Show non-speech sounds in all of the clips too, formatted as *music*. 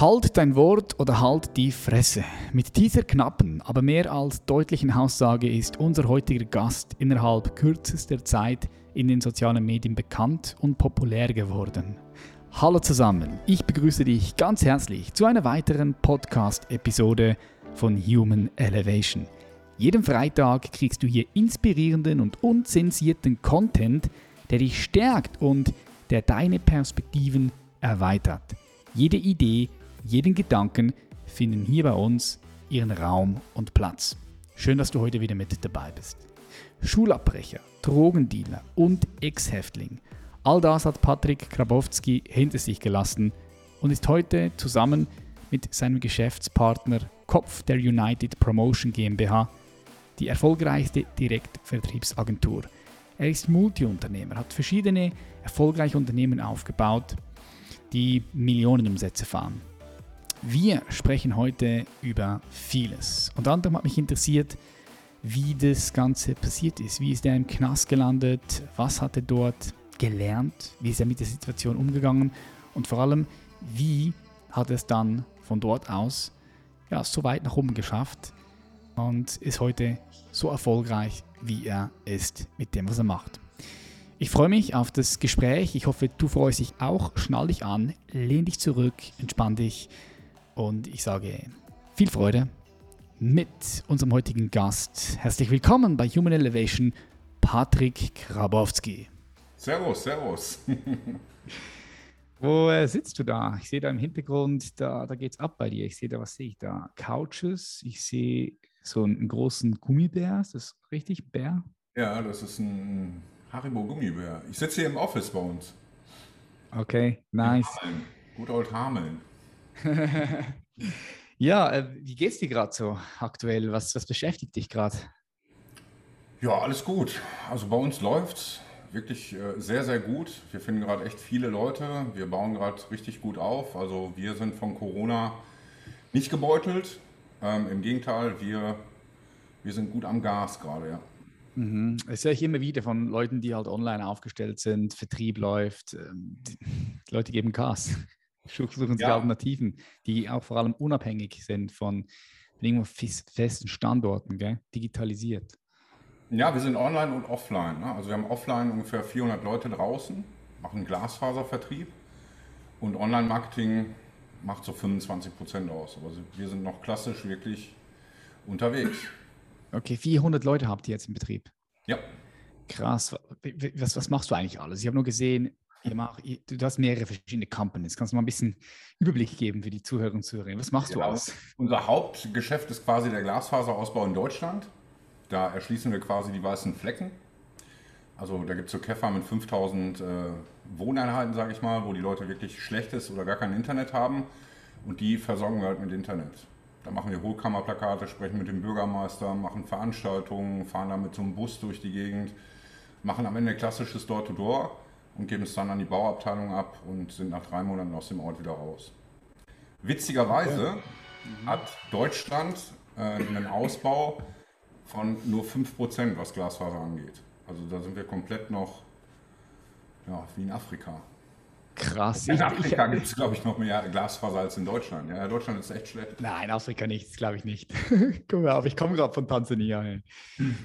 Halt dein Wort oder halt die Fresse. Mit dieser knappen, aber mehr als deutlichen Aussage ist unser heutiger Gast innerhalb kürzester Zeit in den sozialen Medien bekannt und populär geworden. Hallo zusammen, ich begrüße dich ganz herzlich zu einer weiteren Podcast-Episode von Human Elevation. Jeden Freitag kriegst du hier inspirierenden und unzensierten Content, der dich stärkt und der deine Perspektiven erweitert. Jede Idee, jeden Gedanken finden hier bei uns ihren Raum und Platz. Schön, dass du heute wieder mit dabei bist. Schulabbrecher, Drogendealer und Ex-Häftling. All das hat Patrick Grabowski hinter sich gelassen und ist heute zusammen mit seinem Geschäftspartner Kopf der United Promotion GmbH die erfolgreichste Direktvertriebsagentur. Er ist Multiunternehmer, hat verschiedene erfolgreiche Unternehmen aufgebaut, die Millionenumsätze fahren. Wir sprechen heute über vieles. Unter anderem hat mich interessiert, wie das Ganze passiert ist. Wie ist er im Knast gelandet? Was hat er dort gelernt? Wie ist er mit der Situation umgegangen? Und vor allem, wie hat er es dann von dort aus ja, so weit nach oben geschafft und ist heute so erfolgreich, wie er ist mit dem, was er macht. Ich freue mich auf das Gespräch. Ich hoffe, du freust dich auch. Schnall dich an, lehn dich zurück, entspann dich und ich sage viel Freude mit unserem heutigen Gast. Herzlich willkommen bei Human Elevation, Patrick Grabowski. Servus, servus. *laughs* Wo äh, sitzt du da? Ich sehe da im Hintergrund, da, da es ab bei dir. Ich sehe da, was sehe ich da? Couches, ich sehe so einen, einen großen Gummibär. Ist das richtig? Bär? Ja, das ist ein Haribo Gummibär. Ich sitze hier im Office bei uns. Okay, nice. Gut old Hameln. *laughs* ja, äh, wie geht's dir gerade so aktuell? Was, was beschäftigt dich gerade? Ja, alles gut. Also bei uns läuft wirklich äh, sehr, sehr gut. Wir finden gerade echt viele Leute. Wir bauen gerade richtig gut auf. Also wir sind von Corona nicht gebeutelt. Ähm, Im Gegenteil, wir, wir sind gut am Gas gerade, ja. Mhm. Das höre ich immer wieder von Leuten, die halt online aufgestellt sind, Vertrieb läuft, ähm, die Leute geben Gas suchen sich ja. Alternativen, die auch vor allem unabhängig sind von irgendwo festen Standorten, gell? digitalisiert. Ja, wir sind online und offline. Ne? Also wir haben offline ungefähr 400 Leute draußen, machen Glasfaservertrieb und Online-Marketing macht so 25 Prozent aus. Also wir sind noch klassisch wirklich unterwegs. Okay, 400 Leute habt ihr jetzt im Betrieb? Ja. Krass. Was, was machst du eigentlich alles? Ich habe nur gesehen, Ihr macht, du hast mehrere verschiedene Companies. Kannst du mal ein bisschen Überblick geben für die Zuhörer und Zuhörerinnen? Was machst ja, du alles? Unser Hauptgeschäft ist quasi der Glasfaserausbau in Deutschland. Da erschließen wir quasi die weißen Flecken. Also da gibt es so Käfer mit 5000 äh, Wohneinheiten, sage ich mal, wo die Leute wirklich schlechtes oder gar kein Internet haben. Und die versorgen wir halt mit Internet. Da machen wir Hohlkammerplakate, sprechen mit dem Bürgermeister, machen Veranstaltungen, fahren dann mit so einem Bus durch die Gegend, machen am Ende klassisches Door-to-Door. -Door und geben es dann an die Bauabteilung ab und sind nach drei Monaten aus dem Ort wieder raus. Witzigerweise mhm. hat Deutschland äh, einen Ausbau von nur 5%, was Glasfaser angeht. Also da sind wir komplett noch ja, wie in Afrika. Krass. In Afrika gibt es, glaube ich, noch mehr Glasfaser als in Deutschland. Ja, Deutschland ist echt schlecht. Nein, Afrika nichts, glaube ich nicht. *laughs* Guck mal auf, ich komme gerade von Tansania. Hm.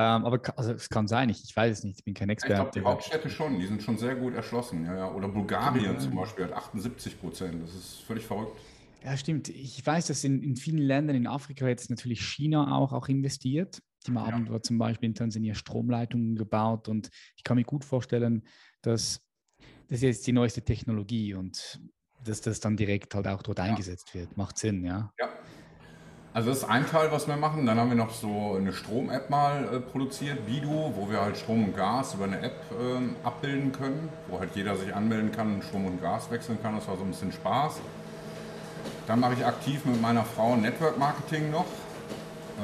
Ähm, aber also, es kann sein, ich, ich weiß es nicht, ich bin kein Experte. Ich glaube, die Hauptstädte schon, die sind schon sehr gut erschlossen. Ja, ja. Oder Bulgarien zum Beispiel hat 78 Prozent, das ist völlig verrückt. Ja, stimmt. Ich weiß, dass in, in vielen Ländern in Afrika jetzt natürlich China auch, auch investiert. Die haben ja. dort zum Beispiel in Tansania Stromleitungen gebaut und ich kann mir gut vorstellen, dass das jetzt die neueste Technologie und dass das dann direkt halt auch dort ja. eingesetzt wird. Macht Sinn, ja? Ja, also das ist ein Teil, was wir machen. Dann haben wir noch so eine Strom-App mal äh, produziert, Bidu, wo wir halt Strom und Gas über eine App äh, abbilden können, wo halt jeder sich anmelden kann und Strom und Gas wechseln kann. Das war so ein bisschen Spaß. Dann mache ich aktiv mit meiner Frau Network Marketing noch.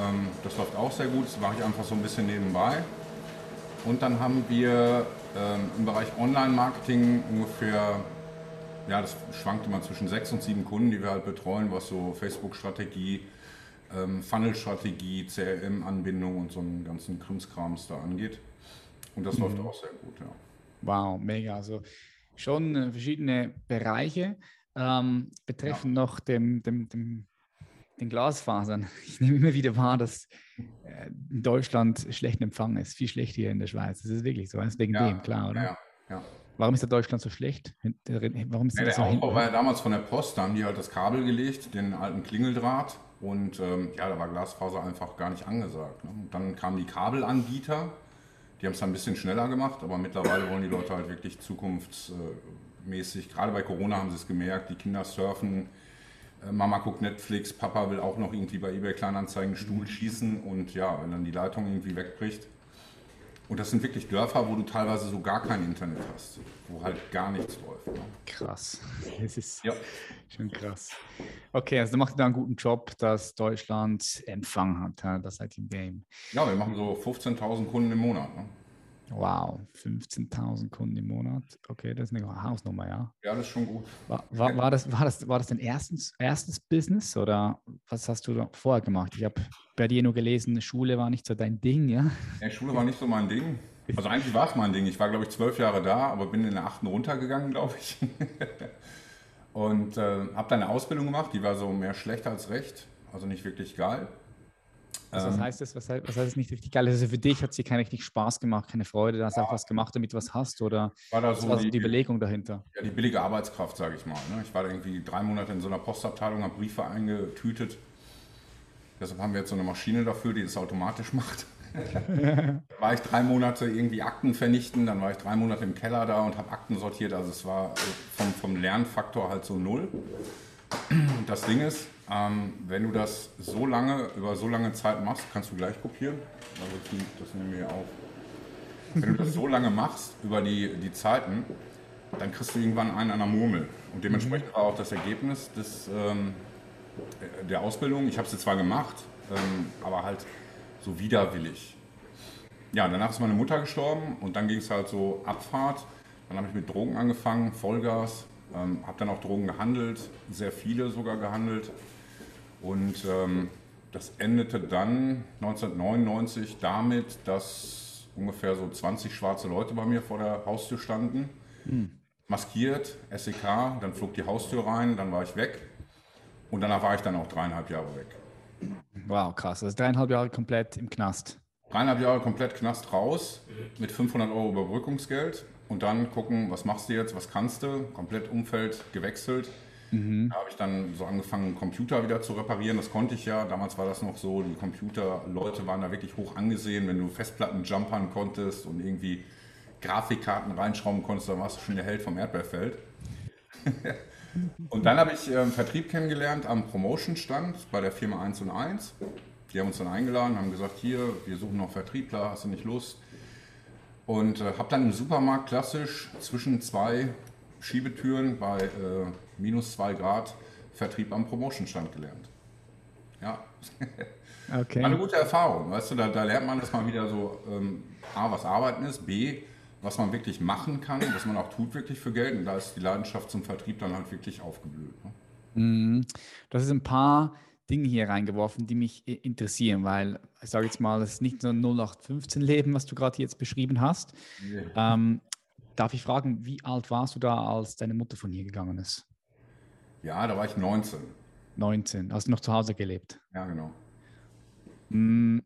Ähm, das läuft auch sehr gut. Das mache ich einfach so ein bisschen nebenbei. Und dann haben wir ähm, im Bereich Online-Marketing ungefähr ja, das schwankt immer zwischen sechs und sieben Kunden, die wir halt betreuen, was so Facebook-Strategie, ähm, Funnel-Strategie, CRM-Anbindung und so einen ganzen Krimskrams da angeht. Und das mhm. läuft auch sehr gut, ja. Wow, mega. Also schon äh, verschiedene Bereiche. ähm, betreffend ja. noch dem, dem, dem, den Glasfasern. *laughs* Ich nehme immer wieder wahr, dass äh, in Deutschland schlechten Empfang ist, viel schlechter hier in der Schweiz. Das ist wirklich so, das wegen ja, dem, klar, oder? Ja, ja. Warum ist da Deutschland so schlecht? Warum ist ja, der so Aufbau war ja damals von der Post, da haben die halt das Kabel gelegt, den alten Klingeldraht und ähm, ja, da war Glasfaser einfach gar nicht angesagt. Ne? Dann kamen die Kabelanbieter, die haben es ein bisschen schneller gemacht, aber mittlerweile wollen die Leute halt wirklich zukunftsmäßig, gerade bei Corona haben sie es gemerkt, die Kinder surfen, äh, Mama guckt Netflix, Papa will auch noch irgendwie bei eBay Kleinanzeigen Stuhl schießen und ja, wenn dann die Leitung irgendwie wegbricht, und das sind wirklich Dörfer, wo du teilweise so gar kein Internet hast, wo halt gar nichts läuft. Ne? Krass. *laughs* Das ist ja. schon krass. Okay, also du machst da einen guten Job, dass Deutschland Empfang hat, das seid im Game. Ja, wir machen so 15.000 Kunden im Monat. Ne? Wow, 15.000 Kunden im Monat. Okay, das ist eine Hausnummer, ja. Ja, das ist schon gut. War, war, war das, war, das, war das dein erstes, erstes Business oder was hast du vorher gemacht? Ich habe bei dir nur gelesen, Schule war nicht so dein Ding, ja? Ja, Schule war nicht so mein Ding. Also eigentlich war es mein Ding. Ich war, glaube ich, zwölf Jahre da, aber bin in der achten runtergegangen, glaube ich. *laughs* Und äh, habe dann eine Ausbildung gemacht, die war so mehr schlecht als recht, also nicht wirklich geil. Also was ähm. heißt das? Was heißt, was heißt das nicht richtig geil? Also für dich hat es dir keinen richtig Spaß gemacht, keine Freude, da hast du ja. auch was gemacht, damit du was hast oder war da so was war die, die Belegung dahinter? Ja, die billige Arbeitskraft, sage ich mal. Ne? Ich war da irgendwie drei Monate in so einer Postabteilung, habe Briefe eingetütet. Deshalb haben wir jetzt so eine Maschine dafür, die das automatisch *laughs* macht. war ich drei Monate irgendwie Akten vernichten, dann war ich drei Monate im Keller da und habe Akten sortiert. Also es war vom, vom Lernfaktor halt so null. Das Ding ist, ähm, wenn du das so lange, über so lange Zeit machst, kannst du gleich kopieren. Also das nehmen wir auf. Wenn du das so lange machst, über die, die Zeiten, dann kriegst du irgendwann einen an der Murmel. Und dementsprechend war auch das Ergebnis des, ähm, der Ausbildung. Ich habe sie zwar gemacht, ähm, aber halt so widerwillig. Ja, danach ist meine Mutter gestorben und dann ging es halt so Abfahrt. Dann habe ich mit Drogen angefangen, Vollgas, ähm, habe dann auch Drogen gehandelt, sehr viele sogar gehandelt. Und ähm, das endete dann 1999 damit, dass ungefähr so 20 schwarze Leute bei mir vor der Haustür standen. Hm. Maskiert, SEK, dann flog die Haustür rein, dann war ich weg. Und danach war ich dann auch dreieinhalb Jahre weg. Wow, krass. Also dreieinhalb Jahre komplett im Knast. Dreieinhalb Jahre komplett Knast raus mit 500 Euro Überbrückungsgeld und dann gucken, was machst du jetzt, was kannst du. Komplett Umfeld gewechselt. Mhm. Da habe ich dann so angefangen, Computer wieder zu reparieren. Das konnte ich ja. Damals war das noch so, die Computerleute waren da wirklich hoch angesehen. Wenn du Festplatten jumpern konntest und irgendwie Grafikkarten reinschrauben konntest, dann warst du schon der Held vom Erdbeerfeld. *laughs* und dann habe ich äh, Vertrieb kennengelernt am Promotion-Stand bei der Firma 1 und 1. Die haben uns dann eingeladen, haben gesagt, hier, wir suchen noch Vertriebler, hast du nicht Lust? Und äh, habe dann im Supermarkt klassisch zwischen zwei Schiebetüren bei äh, minus zwei Grad Vertrieb am Promotion-Stand gelernt. Ja. *laughs* Okay. Eine gute Erfahrung, weißt du, da, da lernt man das mal wieder so, ähm, A, was Arbeiten ist, B, was man wirklich machen kann, was man auch tut wirklich für Geld. Und da ist die Leidenschaft zum Vertrieb dann halt wirklich aufgeblüht. Ne? Mhm. Das ist ein paar Dinge hier reingeworfen, die mich interessieren, weil ich sage jetzt mal, es ist nicht so ein 0815-Leben, was du gerade jetzt beschrieben hast. Yeah. Ähm, darf ich fragen, wie alt warst du da, als deine Mutter von hier gegangen ist? Ja, da war ich 19. 19. Hast du noch zu Hause gelebt? Ja, genau. Hm.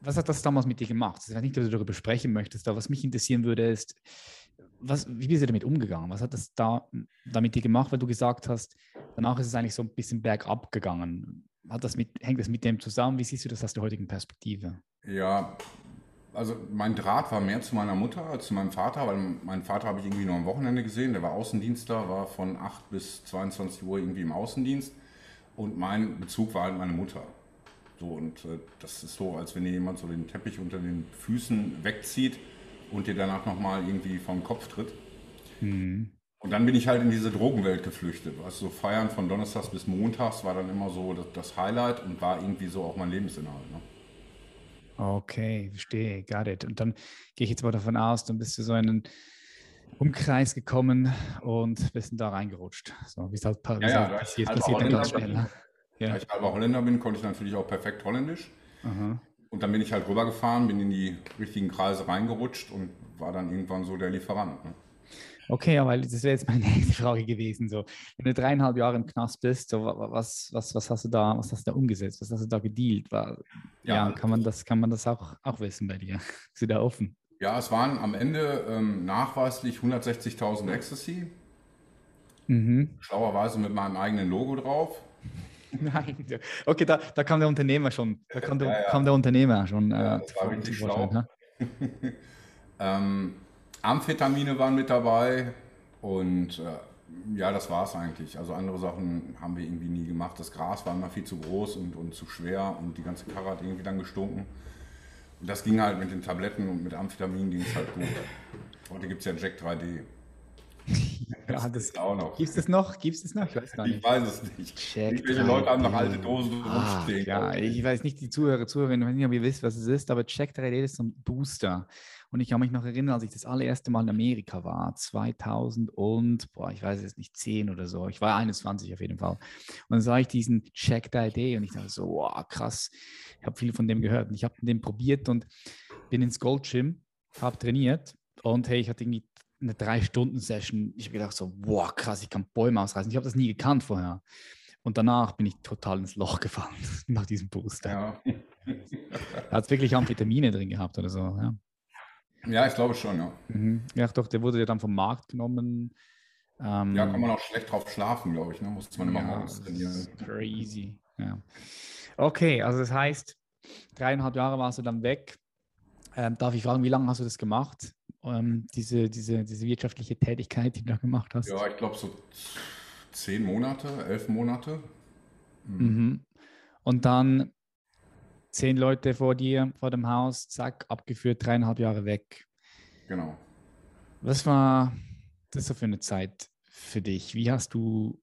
Was hat das damals mit dir gemacht? Ich weiß nicht, ob du darüber sprechen möchtest, aber was mich interessieren würde, ist, was, wie bist du damit umgegangen? Was hat das da damit dir gemacht, weil du gesagt hast, danach ist es eigentlich so ein bisschen bergab gegangen. Hat das mit, hängt das mit dem zusammen? Wie siehst du das aus der heutigen Perspektive? Ja, also mein Draht war mehr zu meiner Mutter als zu meinem Vater, weil meinen Vater habe ich irgendwie nur am Wochenende gesehen. Der war Außendienstler, war von 8 bis 22 Uhr irgendwie im Außendienst. Und mein Bezug war halt meine Mutter. So, und äh, das ist so, als wenn dir jemand so den Teppich unter den Füßen wegzieht und dir danach nochmal irgendwie vom Kopf tritt. Mhm. Und dann bin ich halt in diese Drogenwelt geflüchtet. Also so Feiern von Donnerstags bis Montags war dann immer so das, das Highlight und war irgendwie so auch mein Lebensinhalt. Ne? Okay, verstehe, got it. Und dann gehe ich jetzt mal davon aus, dann bist du so in einen Umkreis gekommen und bist da reingerutscht. So, wie es halt, ja, ja, passiert, passiert dann ganz schnell. Ne? Ja. Da ich halber Holländer bin, konnte ich natürlich auch perfekt Holländisch. Aha. Und dann bin ich halt rübergefahren, bin in die richtigen Kreise reingerutscht und war dann irgendwann so der Lieferant. Ne? Okay, ja, weil das wäre jetzt meine *laughs* nächste Frage gewesen. So, wenn du dreieinhalb Jahre im Knast bist, so, was, was, was hast du da, was hast du da umgesetzt? Was hast du da gedealt? War, ja, ja, kann man das, kann man das auch, auch wissen bei dir? *laughs* Bist du da offen? Ja, es waren am Ende ähm, nachweislich 160.000 Ecstasy. Mhm. Schlauerweise mit meinem eigenen Logo drauf. *laughs* Nein, okay, da, da kam der Unternehmer schon. Da kam der, ja, ja. Kam der Unternehmer schon. Äh, das war richtig schlau. Ne? ähm, Amphetamine waren mit dabei und äh, ja, das war es eigentlich. Also andere Sachen haben wir irgendwie nie gemacht. Das Gras war immer viel zu groß und, und zu schwer und die ganze Karre hat irgendwie dann gestunken. Und das ging halt mit den Tabletten und mit Amphetamin ging es halt gut. Heute gibt es ja Jack 3D. *laughs* ja, das auch noch. Gibt es das noch? Gibt es noch? Ich weiß gar nicht. Ich weiß es nicht. Check Irgendwelche Leute haben noch alte Dosen ah, rumstehen. Ja, ich weiß nicht, die Zuhörer, Zuhörerinnen, ich weiß nicht, ob ihr wisst, was es ist, aber Check 3D ist so ein Booster. Und ich kann mich noch erinnern, als ich das allererste Mal in Amerika war, 2000 und, boah, ich weiß jetzt nicht, 10 oder so. Ich war 21 auf jeden Fall. Und dann sah ich diesen Check the ID und ich dachte so, wow, krass. Ich habe viel von dem gehört. Und ich habe den probiert und bin ins Gold Gym, habe trainiert und hey, ich hatte irgendwie eine Drei-Stunden-Session. Ich habe gedacht so, wow, krass, ich kann Bäume ausreißen. Ich habe das nie gekannt vorher. Und danach bin ich total ins Loch gefallen *laughs* nach diesem Booster. Ja. *laughs* Hat es wirklich Amphetamine drin gehabt oder so, ja. Ja, ich glaube schon, ja. Mhm. Ja, doch, der wurde ja dann vom Markt genommen. Ähm, ja, kann man auch schlecht drauf schlafen, glaube ich. Ne? Muss man immer ja, morgens trainieren. Crazy. Ja. Okay, also das heißt, dreieinhalb Jahre warst du dann weg. Ähm, darf ich fragen, wie lange hast du das gemacht? Ähm, diese, diese, diese wirtschaftliche Tätigkeit, die du da gemacht hast? Ja, ich glaube so zehn Monate, elf Monate. Mhm. Mhm. Und dann zehn Leute vor dir, vor dem Haus, zack, abgeführt, dreieinhalb Jahre weg. Genau. Was war das so für eine Zeit für dich? Wie hast du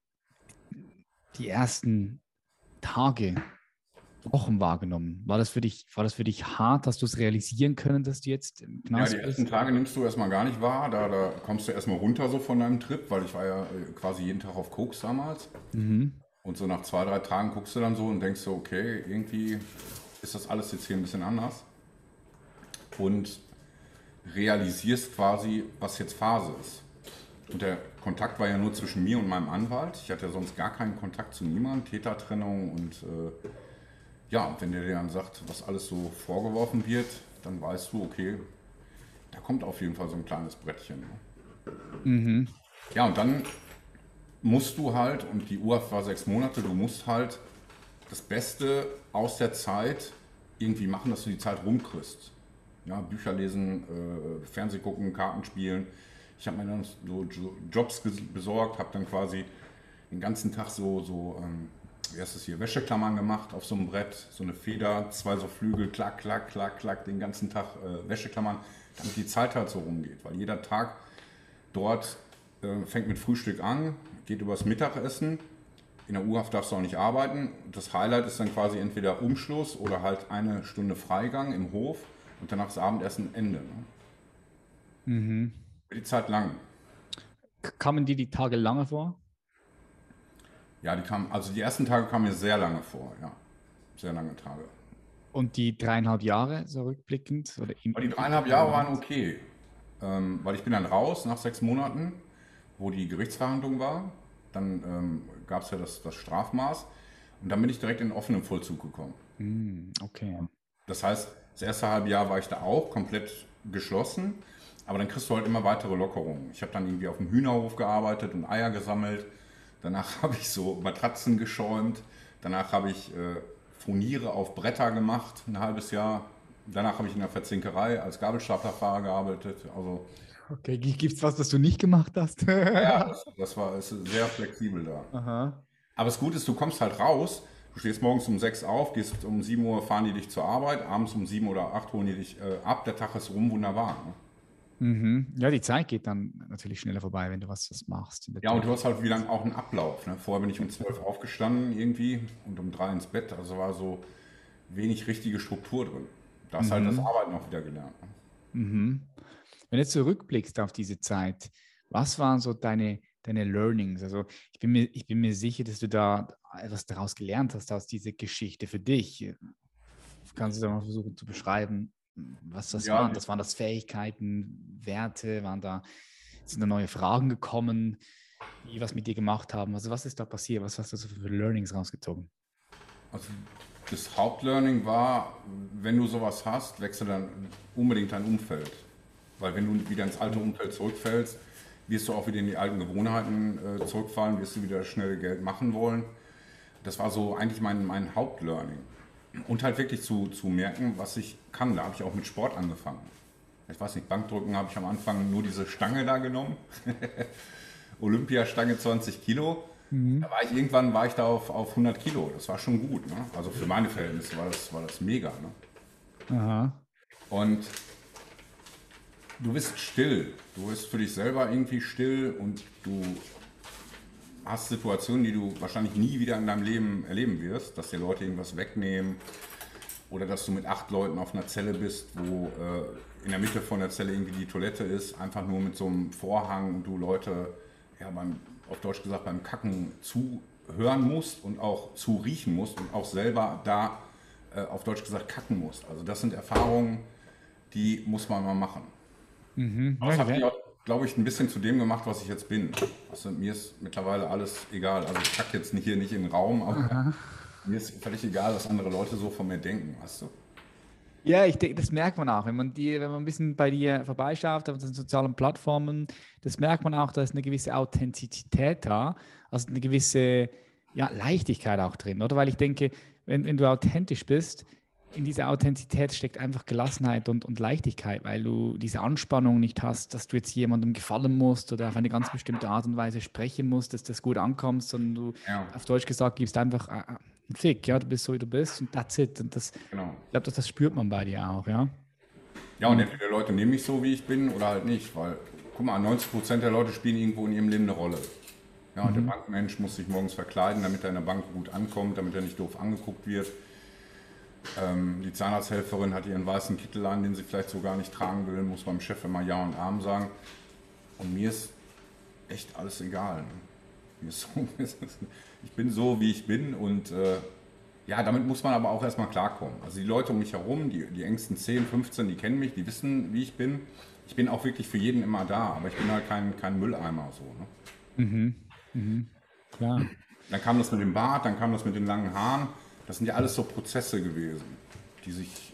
die ersten Tage, Wochen wahrgenommen? War das für dich, war das für dich hart? Hast du es realisieren können, dass du jetzt im Knast Ja, die ersten bist? Tage nimmst du erstmal gar nicht wahr. Da, da kommst du erstmal runter so von deinem Trip, weil ich war ja äh, quasi jeden Tag auf Koks damals. Mhm. Und so nach zwei, drei Tagen guckst du dann so und denkst so, okay, irgendwie ist das alles jetzt hier ein bisschen anders und realisierst quasi, was jetzt Phase ist. Und der Kontakt war ja nur zwischen mir und meinem Anwalt. Ich hatte ja sonst gar keinen Kontakt zu niemandem, Tätertrennung und äh, ja, wenn der dir dann sagt, was alles so vorgeworfen wird, dann weißt du, okay, da kommt auf jeden Fall so ein kleines Brettchen. Ne? Mhm. Ja, und dann musst du halt, und die UAF war sechs Monate, du musst halt das Beste aus der Zeit irgendwie machen, dass du die Zeit rumkriegst. Ja, Bücher lesen, äh, Fernseh gucken, Karten spielen. Ich habe mir dann so Jobs besorgt, habe dann quasi den ganzen Tag so, so ähm, das hier, Wäscheklammern gemacht auf so einem Brett, so eine Feder, zwei so Flügel, klack, klack, klack, klack, den ganzen Tag äh, Wäscheklammern, damit die Zeit halt so rumgeht. Weil jeder Tag dort äh, fängt mit Frühstück an, geht übers Mittagessen in der U-Haft darfst du auch nicht arbeiten. Das Highlight ist dann quasi entweder Umschluss oder halt eine Stunde Freigang im Hof und danach das Abendessen Ende. Ne? Mhm. Die Zeit lang. Kamen die die Tage lange vor? Ja, die kamen, also die ersten Tage kamen mir sehr lange vor, ja. Sehr lange Tage. Und die dreieinhalb Jahre, so rückblickend? Oder die dreieinhalb Jahre waren okay. Ähm, weil ich bin dann raus nach sechs Monaten, wo die Gerichtsverhandlung war. Dann ähm, gab es ja das, das Strafmaß und dann bin ich direkt in den offenen Vollzug gekommen. Mm, okay. Das heißt, das erste halbe Jahr war ich da auch komplett geschlossen, aber dann kriegst du halt immer weitere Lockerungen. Ich habe dann irgendwie auf dem Hühnerhof gearbeitet und Eier gesammelt. Danach *laughs* habe ich so Matratzen geschäumt. Danach habe ich äh, Furniere auf Bretter gemacht, ein halbes Jahr. Danach habe ich in der Verzinkerei als Gabelstaplerfahrer gearbeitet. Also Okay, gibt es was, was du nicht gemacht hast? ja, *laughs* das, das war ist sehr flexibel da. Aha. Aber das Gute ist, du kommst halt raus, du stehst morgens um 6 auf, gehst um 7 Uhr, fahren die dich zur Arbeit, abends um 7 oder 8 holen die dich äh, ab, der Tag ist rum, wunderbar. Ne? Mhm. Ja, die Zeit geht dann natürlich schneller vorbei, wenn du was, was machst. Ja, und du hast halt wieder auch einen Ablauf. Ne? Vorher bin ich um 12 aufgestanden irgendwie und um 3 ins Bett. Also war so wenig richtige Struktur drin. Da hast mhm. halt das Arbeiten auch wieder gelernt. Ne? Mhm. Wenn du zurückblickst auf diese Zeit, was waren so deine, deine Learnings? Also ich bin, mir, ich bin mir sicher, dass du da etwas daraus gelernt hast aus dieser Geschichte für dich. Kannst du da mal versuchen zu beschreiben, was das ja, waren? Das waren das Fähigkeiten, Werte, waren da Sind da neue Fragen gekommen, die was mit dir gemacht haben? Also was ist da passiert? Was hast du so für Learnings rausgezogen? Also das Hauptlearning war, wenn du sowas hast, wechsel dann unbedingt dein Umfeld. Weil wenn du wieder ins alte Umfeld zurückfällst, wirst du auch wieder in die alten Gewohnheiten äh, zurückfallen, wirst du wieder schnell Geld machen wollen. Das war so eigentlich mein, mein Hauptlearning. Und halt wirklich zu, zu merken, was ich kann. Da habe ich auch mit Sport angefangen. Ich weiß nicht, Bankdrücken habe ich am Anfang nur diese Stange da genommen. *laughs* Olympiastange 20 Kilo. Mhm. Da war ich irgendwann war ich da auf, auf 100 Kilo. Das war schon gut. Ne? Also für meine Verhältnisse war das, war das mega. Ne? Aha. Und du bist still. Du bist für dich selber irgendwie still und du hast Situationen, die du wahrscheinlich nie wieder in deinem Leben erleben wirst, dass dir Leute irgendwas wegnehmen oder dass du mit acht Leuten auf einer Zelle bist, wo äh, in der Mitte von der Zelle irgendwie die Toilette ist, einfach nur mit so einem Vorhang und du Leute, ja, beim, auf Deutsch gesagt, beim Kacken zuhören musst und auch zu riechen musst und auch selber da, äh, auf Deutsch gesagt, kacken musst. Also das sind Erfahrungen, die muss man mal machen. Mhm. Das hat mich auch, glaube ich, ein bisschen zu dem gemacht, was ich jetzt bin. Also mir ist mittlerweile alles egal. Also ich kacke jetzt hier nicht in den Raum, aber Aha. mir ist völlig egal, was andere Leute so von mir denken, weißt du? Ja, ich denke, das merkt man auch, wenn man die, wenn man ein bisschen bei dir vorbeischaut auf den sozialen Plattformen, das merkt man auch, da ist eine gewisse Authentizität da, also eine gewisse ja, Leichtigkeit auch drin, oder? Weil ich denke, wenn, wenn du authentisch bist, in dieser Authentizität steckt einfach Gelassenheit und, und Leichtigkeit, weil du diese Anspannung nicht hast, dass du jetzt jemandem gefallen musst oder auf eine ganz bestimmte Art und Weise sprechen musst, dass das gut ankommt, sondern du ja. auf Deutsch gesagt gibst einfach äh, äh einen Fick, ja, du bist so wie du bist und that's it. Und das, genau. ich glaube, das, das spürt man bei dir auch, ja. Ja, und entweder Leute nehmen mich so, wie ich bin, oder halt nicht, weil, guck mal, 90 Prozent der Leute spielen irgendwo in ihrem Leben eine Rolle. Ja, mhm. der Bankmensch muss sich morgens verkleiden, damit er in der Bank gut ankommt, damit er nicht doof angeguckt wird. Ähm, die Zahnarzthelferin hat ihren weißen Kittel an, den sie vielleicht so gar nicht tragen will, muss beim Chef immer Ja und Arm sagen. Und mir ist echt alles egal. Ne? So, *laughs* ich bin so, wie ich bin und äh, ja, damit muss man aber auch erstmal klarkommen. Also die Leute um mich herum, die, die engsten 10, 15, die kennen mich, die wissen, wie ich bin. Ich bin auch wirklich für jeden immer da, aber ich bin halt kein, kein Mülleimer so. Ne? Mhm. Mhm. Klar. Dann kam das mit dem Bart, dann kam das mit den langen Haaren. Das sind ja alles so Prozesse gewesen, die, sich,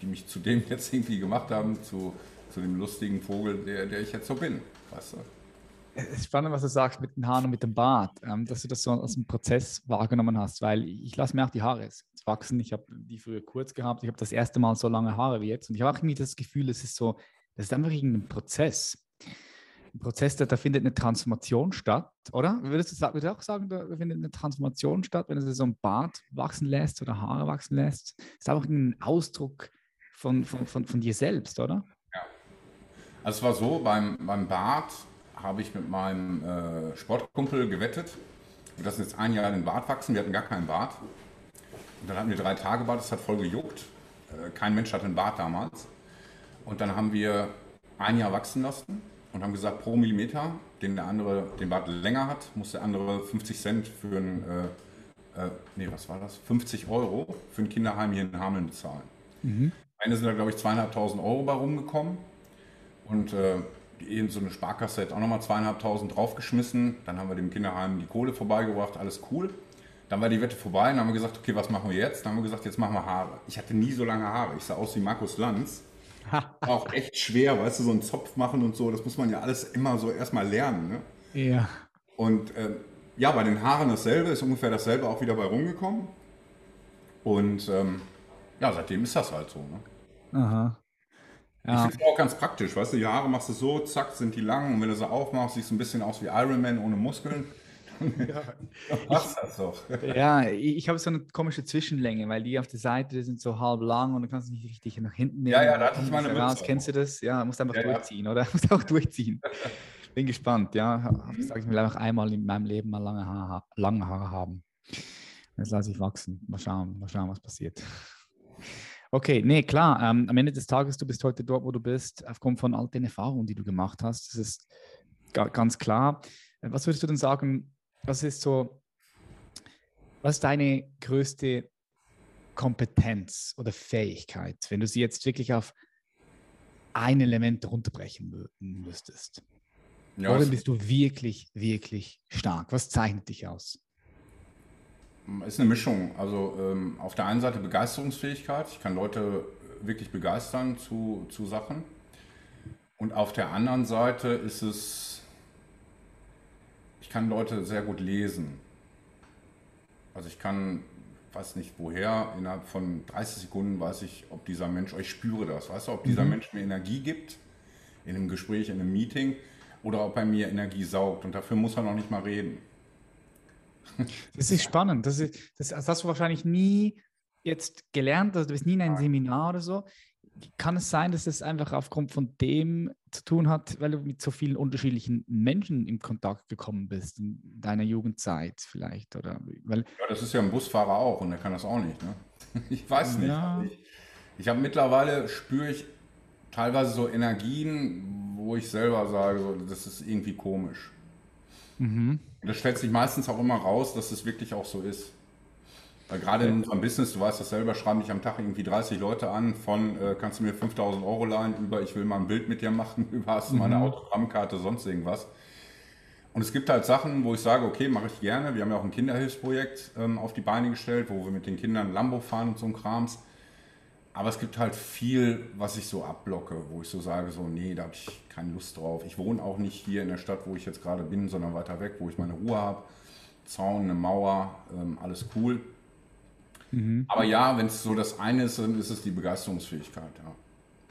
die mich zu dem *laughs* jetzt irgendwie gemacht haben, zu, zu dem lustigen Vogel, der, der ich jetzt so bin. Weißt du? Es ist spannend, was du sagst mit den Haaren und mit dem Bart, ähm, dass du das so als einen Prozess wahrgenommen hast, weil ich lasse mir auch die Haare wachsen. Ich habe die früher kurz gehabt. Ich habe das erste Mal so lange Haare wie jetzt und ich habe auch irgendwie das Gefühl, es ist so, das ist einfach irgendein Prozess ein Prozess, da, da, findet eine Transformation statt, oder? Würdest du, würdest du auch sagen, da findet eine Transformation statt, wenn du so ein Bart wachsen lässt oder Haare wachsen lässt? Ist einfach ein Ausdruck von, von, von, von dir selbst, oder? Ja. Also es war so, beim, beim Bart habe ich mit meinem äh, Sportkumpel gewettet. Wir lassen jetzt ein Jahr den Bart wachsen. Wir hatten gar keinen Bart. Und dann hatten wir drei Tage Bart, das hat voll gejuckt. Äh, kein Mensch hatte einen Bart damals. Und dann haben wir ein Jahr wachsen lassen und haben gesagt, pro Millimeter, den der andere den Bart länger hat, muss der andere 50 Cent für ein, äh, äh, nee, was war das? 50 Euro für ein Kinderheim hier in Hameln bezahlen. Mhm. Eine sind da, glaube ich, zweieinhalbtausend Euro bei rumgekommen. Und äh, eben so eine Sparkasse hat auch nochmal zweieinhalbtausend draufgeschmissen. Dann haben wir dem Kinderheim die Kohle vorbeigebracht, alles cool. Dann war die Wette vorbei und dann haben wir gesagt, okay, was machen wir jetzt? Dann haben wir gesagt, jetzt machen wir Haare. Ich hatte nie so lange Haare. Ich sah aus wie Markus Lanz. *laughs* Auch echt schwer, weißt du, so einen Zopf machen und so, das muss man ja alles immer so erstmal lernen. Ne? Ja. Und äh, ja, bei den Haaren dasselbe, ist ungefähr dasselbe auch wieder bei rumgekommen. Und ähm, ja, seitdem ist das halt so. Ne? Aha. Ja. Ich finde es auch ganz praktisch, weißt du, die Haare machst du so, zack, sind die lang und wenn du sie aufmachst, siehst du ein bisschen aus wie Iron Man ohne Muskeln. Ja, *laughs* passt das doch. Ja, ich habe so eine komische Zwischenlänge, weil die auf der Seite sind so halb lang und du kannst nicht richtig nach hinten nehmen. Ja, ja, da hatte ich meine raus. Kennst du das? Ja, musst einfach ja, durchziehen, ja. oder? *laughs* Musst auch durchziehen. *laughs* Bin gespannt, ja. Ich sage, ich will einfach einmal in meinem Leben mal lange Haare, lange Haare haben. Jetzt lasse ich wachsen. Mal schauen, mal schauen, was passiert. Okay, nee, klar. Ähm, am Ende des Tages, du bist heute dort, wo du bist, aufgrund von all den Erfahrungen, die du gemacht hast. Das ist ganz klar. Was würdest du denn sagen, was ist so, was ist deine größte Kompetenz oder Fähigkeit, wenn du sie jetzt wirklich auf ein Element runterbrechen müsstest? Ja, Oder bist du wirklich, wirklich stark? Was zeichnet dich aus? Ist eine Mischung. Also ähm, auf der einen Seite Begeisterungsfähigkeit. Ich kann Leute wirklich begeistern zu, zu Sachen. Und auf der anderen Seite ist es, ich kann Leute sehr gut lesen. Also ich kann, weiß nicht woher, innerhalb von 30 Sekunden weiß ich, ob dieser Mensch, ich spüre das, weißt du, ob dieser mhm. Mensch mir Energie gibt in einem Gespräch, in einem Meeting oder ob er mir Energie saugt. Und dafür muss er noch nicht mal reden. *laughs* Das ist spannend. Das, ist, das, das hast du wahrscheinlich nie jetzt gelernt, also du bist nie in einem Seminar oder so. Kann es sein, dass es einfach aufgrund von dem zu tun hat, weil du mit so vielen unterschiedlichen Menschen in Kontakt gekommen bist in deiner Jugendzeit vielleicht? Oder weil ja, das ist ja ein Busfahrer auch und der kann das auch nicht. Ne? *laughs* Ich weiß nicht. Ja. Ich, ich habe mittlerweile, spüre ich teilweise so Energien, wo ich selber sage, so, das ist irgendwie komisch. Mhm. Und das stellt sich meistens auch immer raus, dass es wirklich auch so ist. Weil gerade in unserem Business, du weißt das selber, schreiben mich am Tag irgendwie 30 Leute an, von äh, kannst du mir 5000 Euro leihen, über ich will mal ein Bild mit dir machen, *laughs* über hast du mhm. meine Autogrammkarte, sonst irgendwas. Und es gibt halt Sachen, wo ich sage, okay, mache ich gerne. Wir haben ja auch ein Kinderhilfsprojekt ähm, auf die Beine gestellt, wo wir mit den Kindern Lambo fahren und so ein Krams. Aber es gibt halt viel, was ich so abblocke, wo ich so sage, so, nee, da habe ich keine Lust drauf. Ich wohne auch nicht hier in der Stadt, wo ich jetzt gerade bin, sondern weiter weg, wo ich meine Ruhe habe. Zaun, eine Mauer, ähm, alles cool. Mhm. Aber ja, wenn es so das eine ist, dann ist es die Begeisterungsfähigkeit, ja.